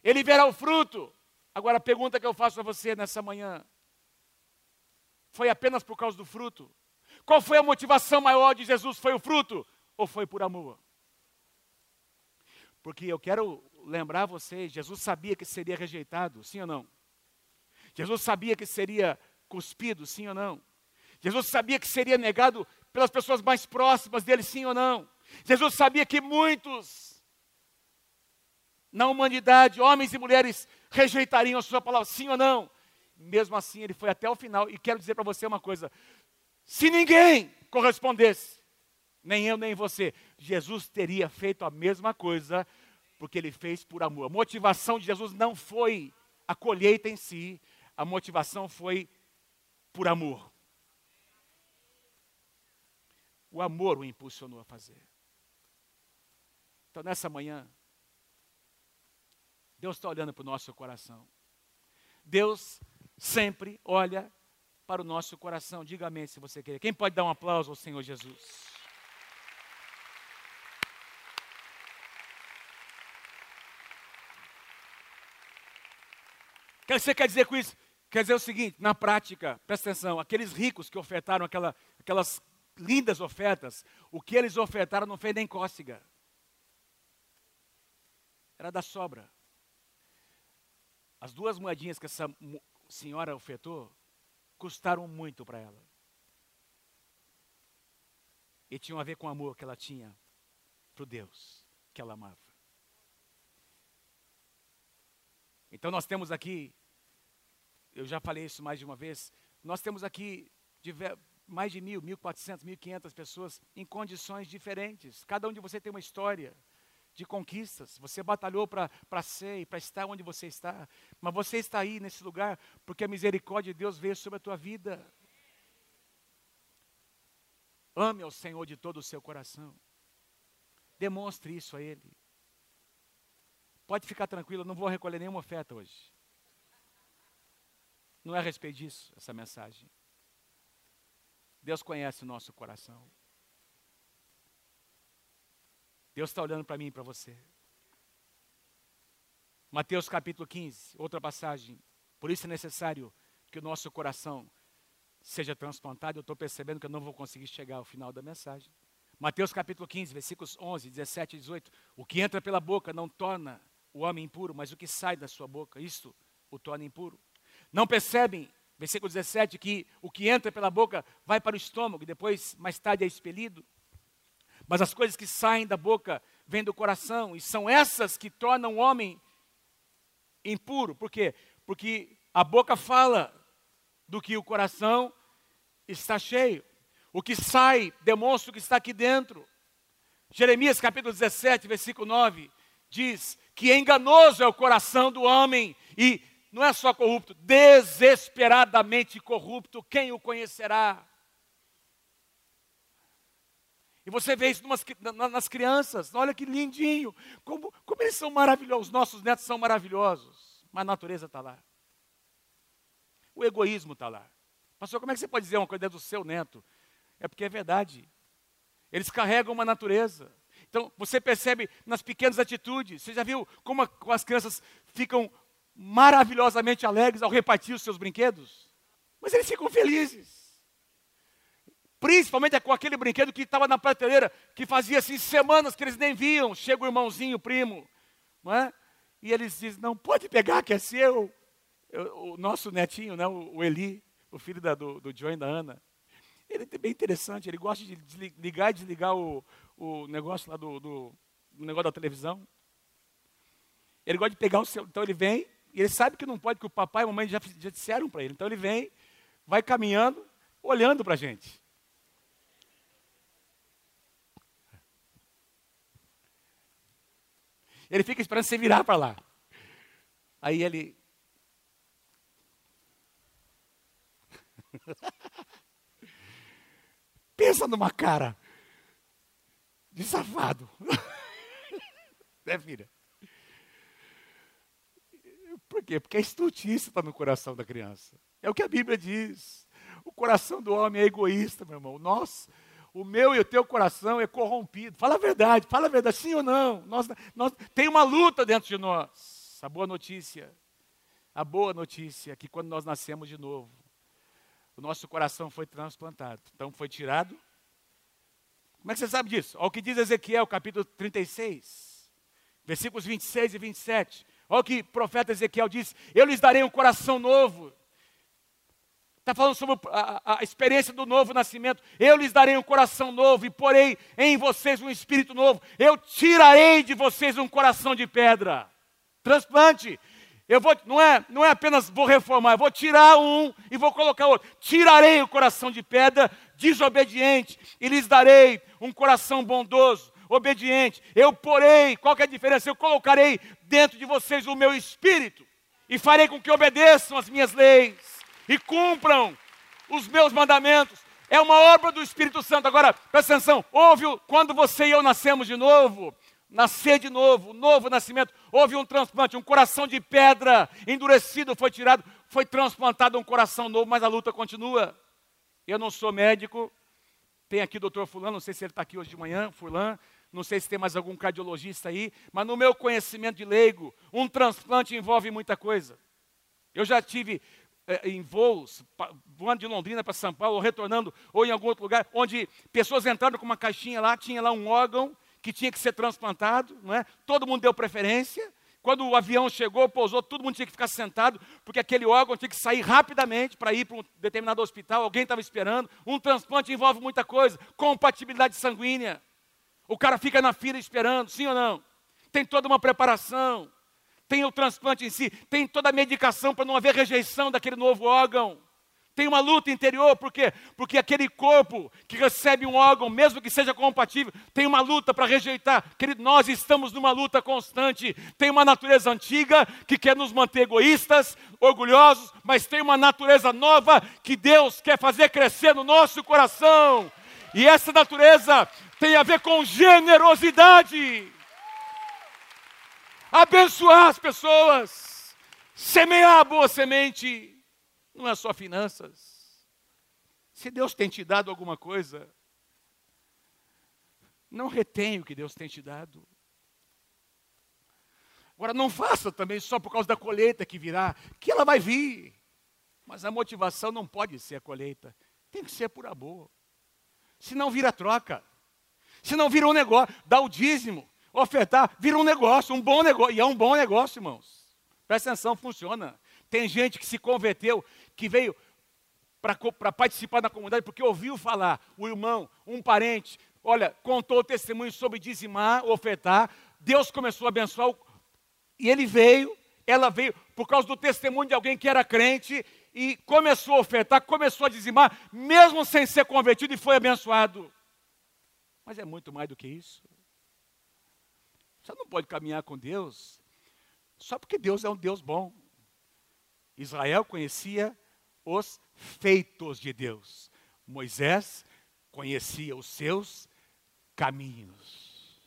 Speaker 1: Ele verá o fruto. Agora a pergunta que eu faço a você nessa manhã: foi apenas por causa do fruto? Qual foi a motivação maior de Jesus? Foi o fruto ou foi por amor? Porque eu quero lembrar vocês, Jesus sabia que seria rejeitado, sim ou não? Jesus sabia que seria cuspido, sim ou não? Jesus sabia que seria negado pelas pessoas mais próximas dele, sim ou não? Jesus sabia que muitos na humanidade, homens e mulheres, rejeitariam a sua palavra, sim ou não? Mesmo assim, ele foi até o final. E quero dizer para você uma coisa: se ninguém correspondesse, nem eu nem você, Jesus teria feito a mesma coisa, porque ele fez por amor. A motivação de Jesus não foi a colheita em si, a motivação foi por amor. O amor o impulsionou a fazer. Então, nessa manhã, Deus está olhando para o nosso coração. Deus sempre olha para o nosso coração. Diga amém se você quer. Quem pode dar um aplauso ao Senhor Jesus? O que você quer dizer com isso? Quer dizer o seguinte, na prática, presta atenção, aqueles ricos que ofertaram aquela, aquelas lindas ofertas, o que eles ofertaram não fez nem cócega. Era da sobra. As duas moedinhas que essa senhora ofertou custaram muito para ela. E tinham a ver com o amor que ela tinha para o Deus que ela amava. Então nós temos aqui, eu já falei isso mais de uma vez, nós temos aqui mais de mil, mil quatrocentos, mil quinhentas pessoas em condições diferentes. Cada um de você tem uma história de conquistas. Você batalhou para ser e para estar onde você está. Mas você está aí nesse lugar porque a misericórdia de Deus veio sobre a tua vida. Ame ao Senhor de todo o seu coração. Demonstre isso a Ele. Pode ficar tranquilo, não vou recolher nenhuma oferta hoje. Não é a respeito disso essa mensagem. Deus conhece o nosso coração. Deus está olhando para mim e para você. Mateus capítulo 15, outra passagem. Por isso é necessário que o nosso coração seja transplantado. Eu estou percebendo que eu não vou conseguir chegar ao final da mensagem. Mateus capítulo 15, versículos 11, 17 e 18. O que entra pela boca não torna o homem impuro, mas o que sai da sua boca, isto o torna impuro. Não percebem, versículo 17, que o que entra pela boca vai para o estômago e depois, mais tarde, é expelido. Mas as coisas que saem da boca vêm do coração e são essas que tornam o homem impuro. Por quê? Porque a boca fala do que o coração está cheio. O que sai demonstra o que está aqui dentro. Jeremias capítulo 17, versículo 9, diz que enganoso é o coração do homem e não é só corrupto, desesperadamente corrupto, quem o conhecerá? E você vê isso numas, nas crianças, olha que lindinho, como, como eles são maravilhosos, os nossos netos são maravilhosos, mas a natureza está lá. O egoísmo está lá. Pastor, como é que você pode dizer uma coisa do seu neto? É porque é verdade. Eles carregam uma natureza. Então, você percebe nas pequenas atitudes. Você já viu como, a, como as crianças ficam maravilhosamente alegres ao repartir os seus brinquedos? Mas eles ficam felizes. Principalmente com aquele brinquedo que estava na prateleira, que fazia assim semanas que eles nem viam. Chega o irmãozinho, o primo, não é? E eles dizem: Não, pode pegar, que é seu. Eu, o nosso netinho, né, o, o Eli, o filho da, do, do John e da Ana, ele é bem interessante, ele gosta de ligar e desligar o, o negócio lá do, do, do negócio da televisão. Ele gosta de pegar o seu. Então ele vem, e ele sabe que não pode, que o papai e a mamãe já, já disseram para ele. Então ele vem, vai caminhando, olhando para a gente. Ele fica esperando você virar para lá. Aí ele. Pensa numa cara de safado. né, filha? Por quê? Porque a estultice está no coração da criança. É o que a Bíblia diz. O coração do homem é egoísta, meu irmão. Nós, o meu e o teu coração é corrompido. Fala a verdade, fala a verdade, sim ou não. Nós, nós, tem uma luta dentro de nós. A boa notícia, a boa notícia é que quando nós nascemos de novo, o nosso coração foi transplantado. Então foi tirado. Como é que você sabe disso? Olha o que diz Ezequiel, capítulo 36, versículos 26 e 27. Olha o que o profeta Ezequiel diz: Eu lhes darei um coração novo. Está falando sobre a, a, experiência do novo nascimento. Eu lhes darei um coração novo e porei em vocês um espírito novo. Eu tirarei de vocês um coração de pedra. Transplante. Eu vou, não é, não é apenas vou reformar, eu vou tirar um e vou colocar outro. Tirarei o coração de pedra desobediente e lhes darei um coração bondoso, obediente. Eu porei, qual é a diferença? Eu colocarei dentro de vocês o meu espírito e farei com que obedeçam as minhas leis e cumpram os meus mandamentos. É uma obra do Espírito Santo. Agora, presta atenção, houve, quando você e eu nascemos de novo, nascer de novo, novo nascimento. Houve um transplante, um coração de pedra endurecido foi tirado, foi transplantado um coração novo, mas a luta continua. Eu não sou médico, tem aqui o doutor Fulano, não sei se ele está aqui hoje de manhã, Fulano, não sei se tem mais algum cardiologista aí, mas no meu conhecimento de leigo, um transplante envolve muita coisa. Eu já tive em voos, voando de Londrina para São Paulo, ou retornando, ou em algum outro lugar, onde pessoas entraram com uma caixinha lá, tinha lá um órgão, que tinha que ser transplantado, não é? Todo mundo deu preferência. Quando o avião chegou, pousou, todo mundo tinha que ficar sentado, porque aquele órgão tinha que sair rapidamente para ir para um determinado hospital, alguém estava esperando. Um transplante envolve muita coisa, compatibilidade sanguínea. O cara fica na fila esperando, sim ou não? Tem toda uma preparação, tem o transplante em si, tem toda a medicação para não haver rejeição daquele novo órgão. Tem uma luta interior, por quê? Porque aquele corpo que recebe um órgão, mesmo que seja compatível, tem uma luta para rejeitar. Querido, nós estamos numa luta constante. Tem uma natureza antiga que quer nos manter egoístas, orgulhosos, mas tem uma natureza nova que Deus quer fazer crescer no nosso coração. E essa natureza tem a ver com generosidade. Abençoar as pessoas, semear a boa semente não é só finanças. Se Deus tem te dado alguma coisa, não retém o que Deus tem te dado. Agora, não faça também só por causa da colheita que virá, que ela vai vir. Mas a motivação não pode ser a colheita, tem que ser por amor. Senão vira troca. Senão vira um negócio, dá o dízimo, ofertar, vira um negócio, um bom negócio. E é um bom negócio, irmãos. Presta atenção, funciona. Tem gente que se converteu, que veio para participar da comunidade, porque ouviu falar, o irmão, um parente, olha, contou o testemunho sobre dizimar, ofertar, Deus começou a abençoar, e ele veio, ela veio, por causa do testemunho de alguém que era crente, e começou a ofertar, começou a dizimar, mesmo sem ser convertido, e foi abençoado. Mas é muito mais do que isso. Você não pode caminhar com Deus só porque Deus é um Deus bom. Israel conhecia os feitos de Deus. Moisés conhecia os seus caminhos.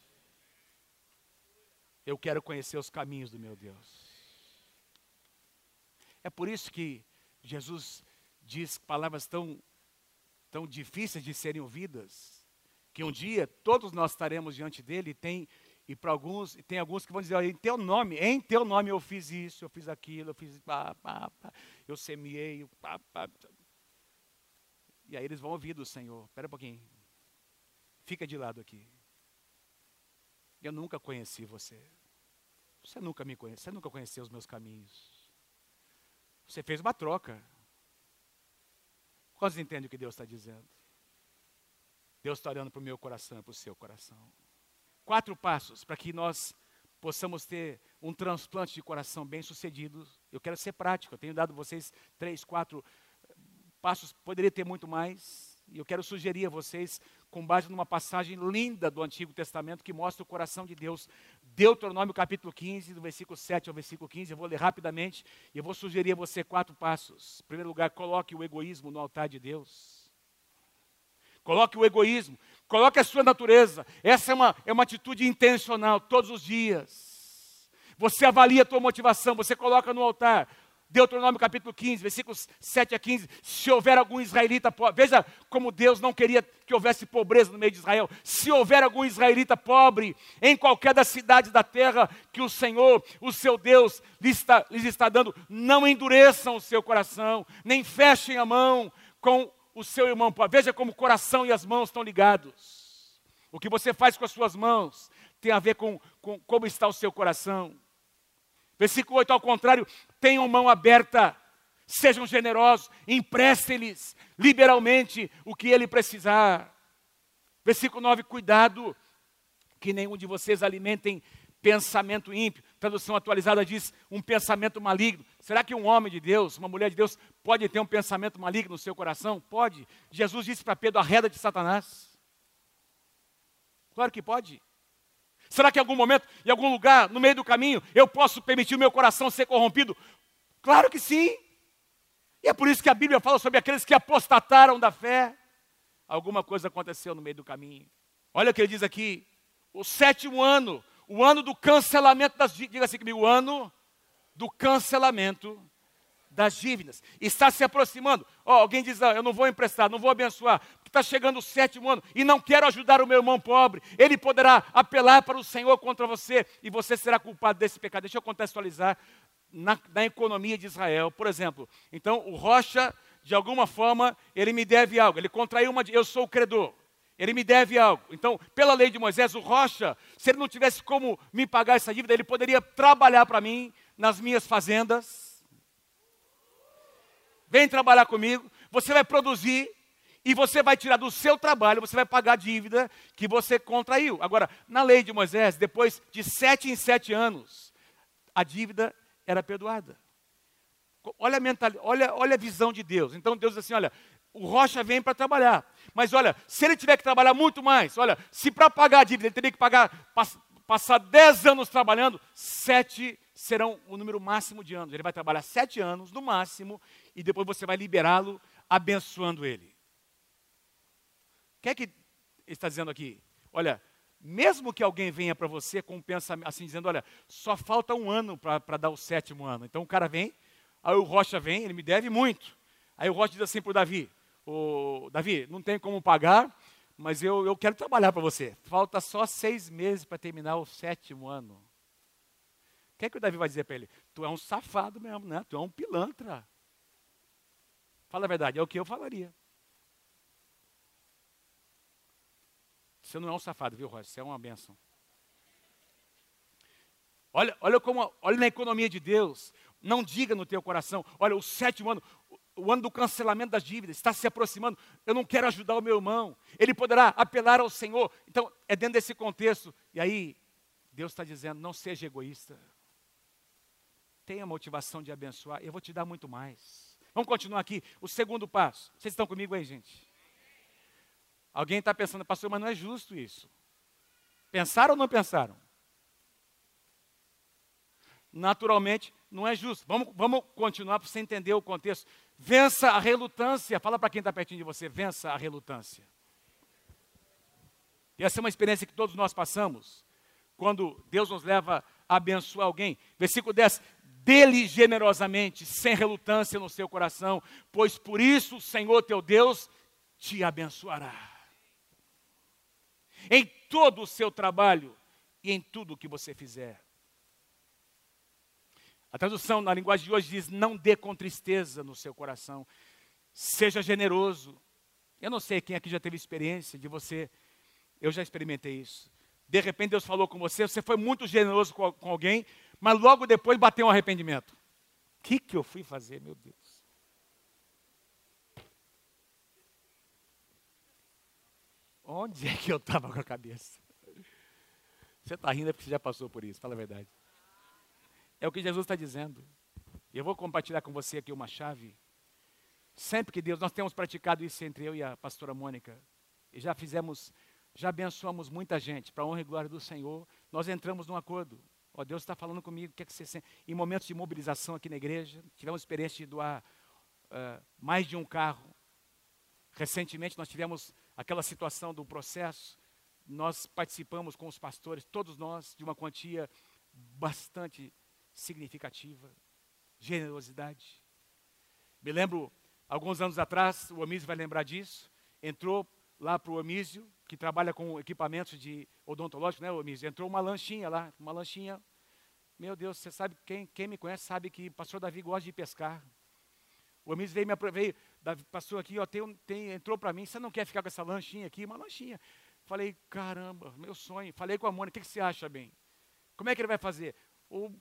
Speaker 1: Eu quero conhecer os caminhos do meu Deus. É por isso que Jesus diz palavras tão, tão difíceis de serem ouvidas, que um dia todos nós estaremos diante dele e tem e para alguns, tem alguns que vão dizer, em teu nome, em teu nome eu fiz isso, eu fiz aquilo, eu fiz pá, pá, pá, eu semeei, pá, pá. E aí eles vão ouvir do Senhor. Espera um pouquinho. Fica de lado aqui. Eu nunca conheci você. Você nunca me conhece, você nunca conheceu os meus caminhos. Você fez uma troca. Quantos entendem o que Deus está dizendo? Deus está olhando para o meu coração e para o seu coração. Quatro passos para que nós possamos ter um transplante de coração bem sucedido. Eu quero ser prático, eu tenho dado vocês três, quatro passos, poderia ter muito mais. E eu quero sugerir a vocês, com base numa passagem linda do Antigo Testamento que mostra o coração de Deus. Deuteronômio capítulo 15, do versículo 7 ao versículo 15. Eu vou ler rapidamente e eu vou sugerir a você quatro passos. Em primeiro lugar, coloque o egoísmo no altar de Deus. Coloque o egoísmo, coloque a sua natureza. Essa é uma, é uma atitude intencional, todos os dias. Você avalia a tua motivação, você coloca no altar. Deuteronômio capítulo 15, versículos 7 a 15. Se houver algum israelita pobre, veja como Deus não queria que houvesse pobreza no meio de Israel. Se houver algum israelita pobre em qualquer das cidades da terra que o Senhor, o seu Deus, lhes está, lhes está dando, não endureçam o seu coração, nem fechem a mão com o seu irmão. Veja como o coração e as mãos estão ligados. O que você faz com as suas mãos tem a ver com, com como está o seu coração. Versículo 8, ao contrário, tenham mão aberta, sejam generosos, emprestem-lhes liberalmente o que ele precisar. Versículo 9, cuidado que nenhum de vocês alimentem pensamento ímpio. Tradução atualizada diz um pensamento maligno. Será que um homem de Deus, uma mulher de Deus, pode ter um pensamento maligno no seu coração? Pode. Jesus disse para Pedro: a reda de Satanás. Claro que pode. Será que em algum momento, em algum lugar, no meio do caminho, eu posso permitir o meu coração ser corrompido? Claro que sim. E é por isso que a Bíblia fala sobre aqueles que apostataram da fé. Alguma coisa aconteceu no meio do caminho. Olha o que ele diz aqui. O sétimo ano, o ano do cancelamento das dívidas. Diga assim comigo, o ano do cancelamento das dívidas. Está se aproximando. Oh, alguém diz, ah, eu não vou emprestar, não vou abençoar, está chegando o sétimo ano e não quero ajudar o meu irmão pobre. Ele poderá apelar para o Senhor contra você e você será culpado desse pecado. Deixa eu contextualizar na, na economia de Israel. Por exemplo, então o Rocha, de alguma forma, ele me deve algo. Ele contraiu uma. Eu sou o credor. Ele me deve algo. Então, pela lei de Moisés, o Rocha, se ele não tivesse como me pagar essa dívida, ele poderia trabalhar para mim nas minhas fazendas Vem trabalhar comigo, você vai produzir e você vai tirar do seu trabalho, você vai pagar a dívida que você contraiu. Agora, na lei de Moisés, depois de sete em sete anos, a dívida era perdoada. Olha a, mental, olha, olha a visão de Deus. Então Deus diz assim: olha, o Rocha vem para trabalhar. Mas olha, se ele tiver que trabalhar muito mais, olha, se para pagar a dívida ele teria que pagar, pass, passar dez anos trabalhando, sete serão o número máximo de anos. Ele vai trabalhar sete anos, no máximo, e depois você vai liberá-lo, abençoando ele. O que é que ele está dizendo aqui? Olha, mesmo que alguém venha para você com um pensamento assim, dizendo: olha, só falta um ano para dar o sétimo ano. Então o cara vem, aí o Rocha vem, ele me deve muito. Aí o Rocha diz assim para o Davi: o, Davi, não tem como pagar, mas eu, eu quero trabalhar para você. Falta só seis meses para terminar o sétimo ano. O que é que o Davi vai dizer para ele? Tu é um safado mesmo, né? Tu é um pilantra. Fala a verdade, é o que eu falaria. Você não é um safado, viu, Rocha? Você é uma bênção. Olha, olha como, olha na economia de Deus. Não diga no teu coração, olha, o sétimo ano, o ano do cancelamento das dívidas está se aproximando. Eu não quero ajudar o meu irmão. Ele poderá apelar ao Senhor. Então, é dentro desse contexto. E aí, Deus está dizendo: não seja egoísta. Tenha motivação de abençoar. Eu vou te dar muito mais. Vamos continuar aqui. O segundo passo. Vocês estão comigo aí, gente? Alguém está pensando, pastor, mas não é justo isso. Pensaram ou não pensaram? Naturalmente, não é justo. Vamos, vamos continuar para você entender o contexto. Vença a relutância. Fala para quem está pertinho de você, vença a relutância. E essa é uma experiência que todos nós passamos quando Deus nos leva a abençoar alguém. Versículo 10: Dele generosamente, sem relutância no seu coração, pois por isso o Senhor teu Deus te abençoará. Em todo o seu trabalho e em tudo o que você fizer. A tradução na linguagem de hoje diz: não dê com tristeza no seu coração, seja generoso. Eu não sei quem aqui já teve experiência de você, eu já experimentei isso. De repente Deus falou com você, você foi muito generoso com, com alguém, mas logo depois bateu um arrependimento. O que, que eu fui fazer, meu Deus? Onde é que eu estava com a cabeça? Você está rindo é porque você já passou por isso, fala a verdade. É o que Jesus está dizendo. E eu vou compartilhar com você aqui uma chave. Sempre que Deus, nós temos praticado isso entre eu e a pastora Mônica, e já fizemos, já abençoamos muita gente, para a honra e glória do Senhor, nós entramos num acordo. Ó, Deus está falando comigo, o que é que você sente? Em momentos de mobilização aqui na igreja, tivemos experiência de doar uh, mais de um carro. Recentemente nós tivemos aquela situação do processo, nós participamos com os pastores, todos nós, de uma quantia bastante significativa, generosidade. Me lembro, alguns anos atrás, o Omísio vai lembrar disso, entrou lá para o Omísio, que trabalha com equipamentos de odontológico, né, Omísio? Entrou uma lanchinha lá, uma lanchinha. Meu Deus, você sabe, quem, quem me conhece sabe que o pastor Davi gosta de pescar. O Omísio veio me veio, pastor aqui, ó, tem, tem, entrou para mim, você não quer ficar com essa lanchinha aqui? Uma lanchinha. Falei, caramba, meu sonho. Falei com a Mônica, o que, que você acha bem? Como é que ele vai fazer? O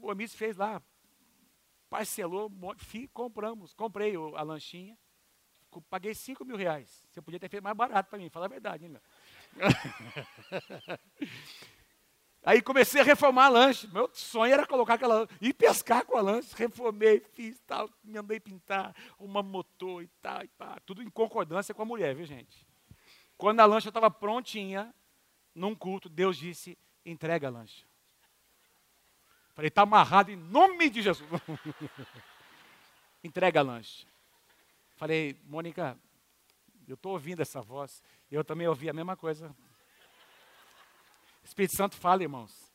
Speaker 1: o Amis fez lá, parcelou, compramos, comprei a lanchinha, paguei 5 mil reais. Você podia ter feito mais barato para mim, fala a verdade, hein, meu? Aí comecei a reformar a lanche. Meu sonho era colocar aquela e pescar com a lanche. Reformei, fiz tal, me andei pintar uma motor e tal, e tudo em concordância com a mulher, viu gente? Quando a lancha estava prontinha, num culto, Deus disse: entrega a lancha. Falei, está amarrado em nome de Jesus. Entrega lanche. Falei, Mônica, eu estou ouvindo essa voz. Eu também ouvi a mesma coisa. Espírito Santo fala, irmãos.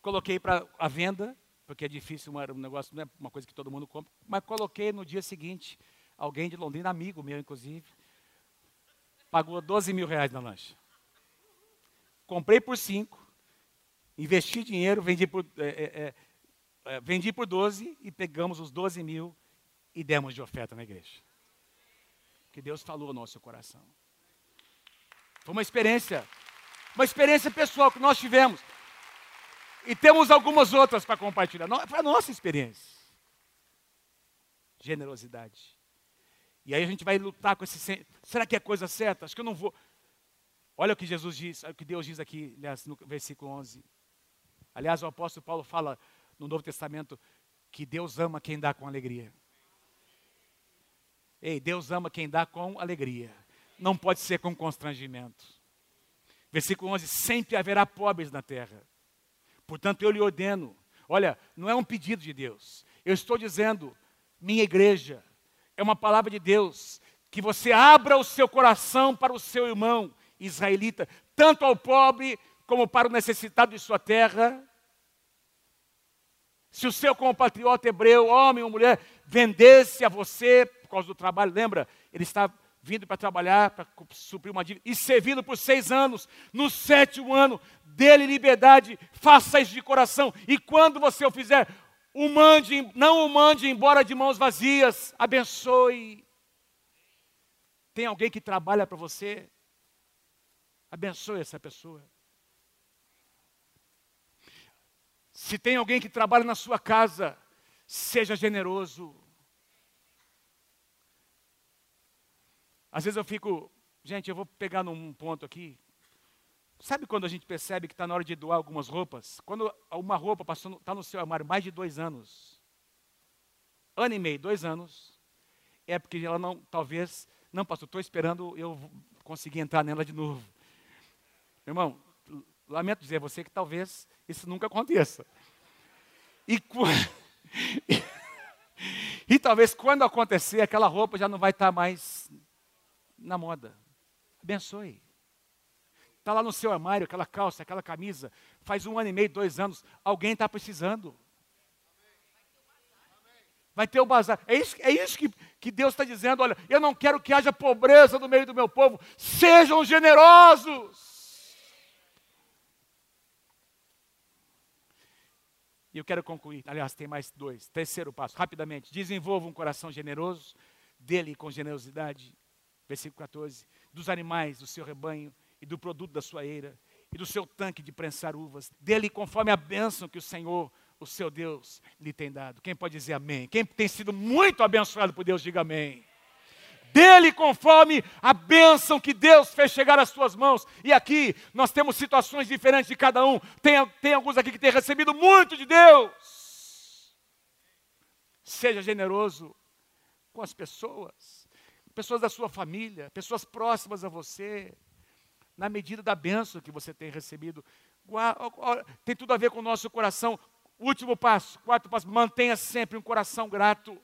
Speaker 1: Coloquei para a venda, porque é difícil, um negócio, não é uma coisa que todo mundo compra, mas coloquei no dia seguinte, alguém de Londrina, amigo meu, inclusive, pagou 12 mil reais na lanche. Comprei por 5, investi dinheiro, vendi por, é, é, é, é vendi por 12 e pegamos os 12 mil e demos de oferta na igreja. Que Deus falou ao nosso coração. Foi uma experiência, uma experiência pessoal que nós tivemos. E temos algumas outras para compartilhar. Foi a nossa experiência. Generosidade. E aí a gente vai lutar com esse. Será que é coisa certa? Acho que eu não vou. Olha o que Jesus diz, o que Deus diz aqui, no versículo 11. Aliás, o apóstolo Paulo fala no Novo Testamento que Deus ama quem dá com alegria. Ei, Deus ama quem dá com alegria. Não pode ser com constrangimento. Versículo 11: Sempre haverá pobres na terra. Portanto, eu lhe ordeno. Olha, não é um pedido de Deus. Eu estou dizendo, minha igreja, é uma palavra de Deus, que você abra o seu coração para o seu irmão israelita, tanto ao pobre como para o necessitado de sua terra, Se o seu compatriota hebreu, homem ou mulher, vendesse a você por causa do trabalho, lembra? Ele está vindo para trabalhar, para suprir uma dívida, e servindo por seis anos, no sétimo ano, dele liberdade, faça isso de coração, e quando você o fizer, o mande, não o mande embora de mãos vazias, abençoe. Tem alguém que trabalha para você? Abençoe essa pessoa. Se tem alguém que trabalha na sua casa, seja generoso. Às vezes eu fico, gente, eu vou pegar num ponto aqui. Sabe quando a gente percebe que está na hora de doar algumas roupas? Quando uma roupa está no seu armário mais de dois anos, ano e meio, dois anos, é porque ela não, talvez, não, pastor, estou esperando eu conseguir entrar nela de novo. Irmão, lamento dizer a você que talvez isso nunca aconteça. E, e, talvez quando acontecer, aquela roupa já não vai estar mais na moda. Abençoe. Está lá no seu armário, aquela calça, aquela camisa, faz um ano e meio, dois anos, alguém está precisando. Vai ter o bazar. É isso, é isso que, que Deus está dizendo. Olha, eu não quero que haja pobreza no meio do meu povo. Sejam generosos. E eu quero concluir. Aliás, tem mais dois. Terceiro passo, rapidamente. Desenvolva um coração generoso, dele com generosidade. Versículo 14. Dos animais do seu rebanho e do produto da sua eira e do seu tanque de prensar uvas. Dele conforme a bênção que o Senhor, o seu Deus, lhe tem dado. Quem pode dizer amém? Quem tem sido muito abençoado por Deus, diga amém dele conforme a bênção que Deus fez chegar às suas mãos. E aqui nós temos situações diferentes de cada um. Tem, tem alguns aqui que têm recebido muito de Deus. Seja generoso com as pessoas, pessoas da sua família, pessoas próximas a você, na medida da bênção que você tem recebido. Tem tudo a ver com o nosso coração. Último passo, quarto passo, mantenha sempre um coração grato.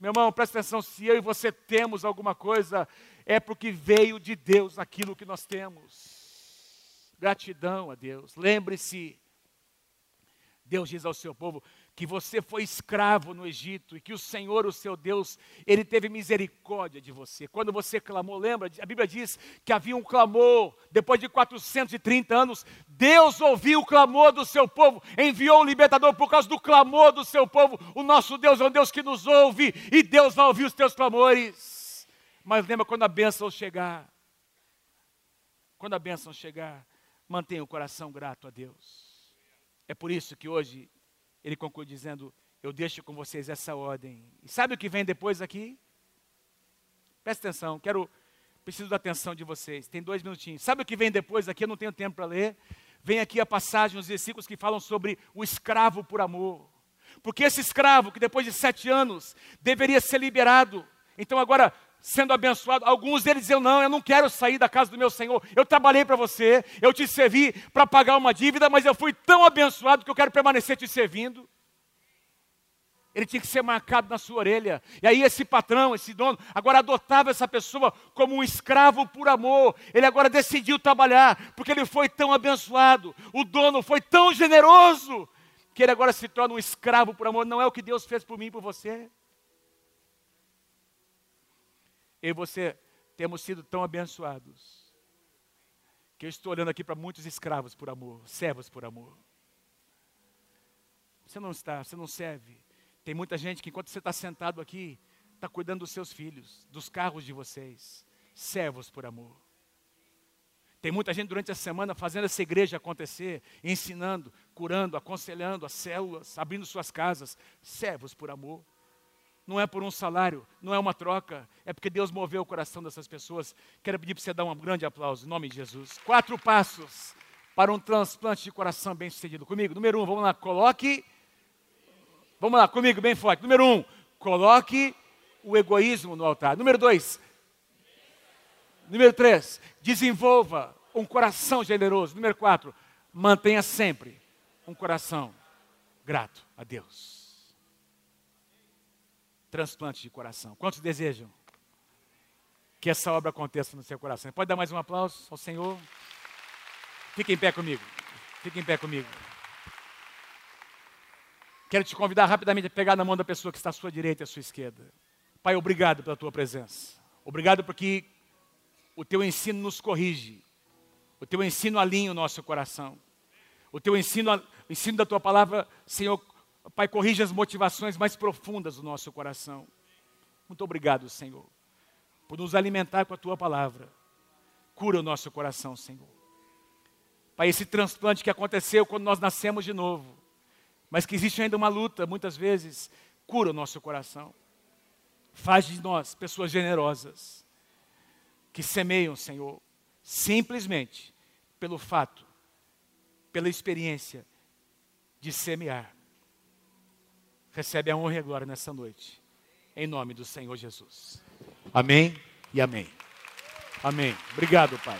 Speaker 1: Meu irmão, presta atenção: se eu e você temos alguma coisa, é porque veio de Deus aquilo que nós temos. Gratidão a Deus. Lembre-se, Deus diz ao seu povo: que você foi escravo no Egito e que o Senhor, o seu Deus, ele teve misericórdia de você. Quando você clamou, lembra? A Bíblia diz que havia um clamor, depois de 430 anos, Deus ouviu o clamor do seu povo, enviou o libertador por causa do clamor do seu povo. O nosso Deus é um Deus que nos ouve e Deus vai ouvir os teus clamores. Mas lembra quando a bênção chegar, quando a bênção chegar, mantenha o coração grato a Deus. É por isso que hoje ele conclui dizendo: Eu deixo com vocês essa ordem. E sabe o que vem depois aqui? Presta atenção, quero, preciso da atenção de vocês. Tem dois minutinhos. Sabe o que vem depois aqui? Eu não tenho tempo para ler. Vem aqui a passagem, os versículos que falam sobre o escravo por amor. Porque esse escravo, que depois de sete anos deveria ser liberado, então agora sendo abençoado. Alguns deles diziam: Não, eu não quero sair da casa do meu Senhor. Eu trabalhei para você, eu te servi para pagar uma dívida, mas eu fui tão abençoado que eu quero permanecer te servindo. Ele tinha que ser marcado na sua orelha. E aí, esse patrão, esse dono, agora adotava essa pessoa como um escravo por amor. Ele agora decidiu trabalhar, porque ele foi tão abençoado. O dono foi tão generoso, que ele agora se torna um escravo por amor. Não é o que Deus fez por mim e por você? Eu e você temos sido tão abençoados que eu estou olhando aqui para muitos escravos por amor, servos por amor. Você não está, você não serve. Tem muita gente que enquanto você está sentado aqui, está cuidando dos seus filhos, dos carros de vocês, servos por amor. Tem muita gente durante a semana fazendo essa igreja acontecer, ensinando, curando, aconselhando as células, abrindo suas casas, servos por amor não é por um salário, não é uma troca, é porque Deus moveu o coração dessas pessoas. Quero pedir para você dar um grande aplauso, em nome de Jesus. Quatro passos para um transplante de coração bem sucedido. Comigo, número um, vamos lá, coloque. Vamos lá, comigo, bem forte. Número um, coloque o egoísmo no altar. Número dois, número três, desenvolva um coração generoso. Número quatro, mantenha sempre um coração grato a Deus transplante de coração. Quantos desejam que essa obra aconteça no seu coração? Pode dar mais um aplauso ao Senhor? Fique em pé comigo. Fique em pé comigo. Quero te convidar rapidamente a pegar na mão da pessoa que está à sua direita e à sua esquerda. Pai, obrigado pela tua presença. Obrigado porque o teu ensino nos corrige. O teu ensino alinha o nosso coração. O teu ensino, o ensino da tua palavra, Senhor, Pai, corrige as motivações mais profundas do nosso coração. Muito obrigado, Senhor, por nos alimentar com a tua palavra. Cura o nosso coração, Senhor. Pai, esse transplante que aconteceu quando nós nascemos de novo, mas que existe ainda uma luta, muitas vezes, cura o nosso coração. Faz de nós pessoas generosas, que semeiam, Senhor, simplesmente pelo fato, pela experiência de semear. Recebe a honra e a glória nessa noite, em nome do Senhor Jesus. Amém e amém. Amém. Obrigado, Pai.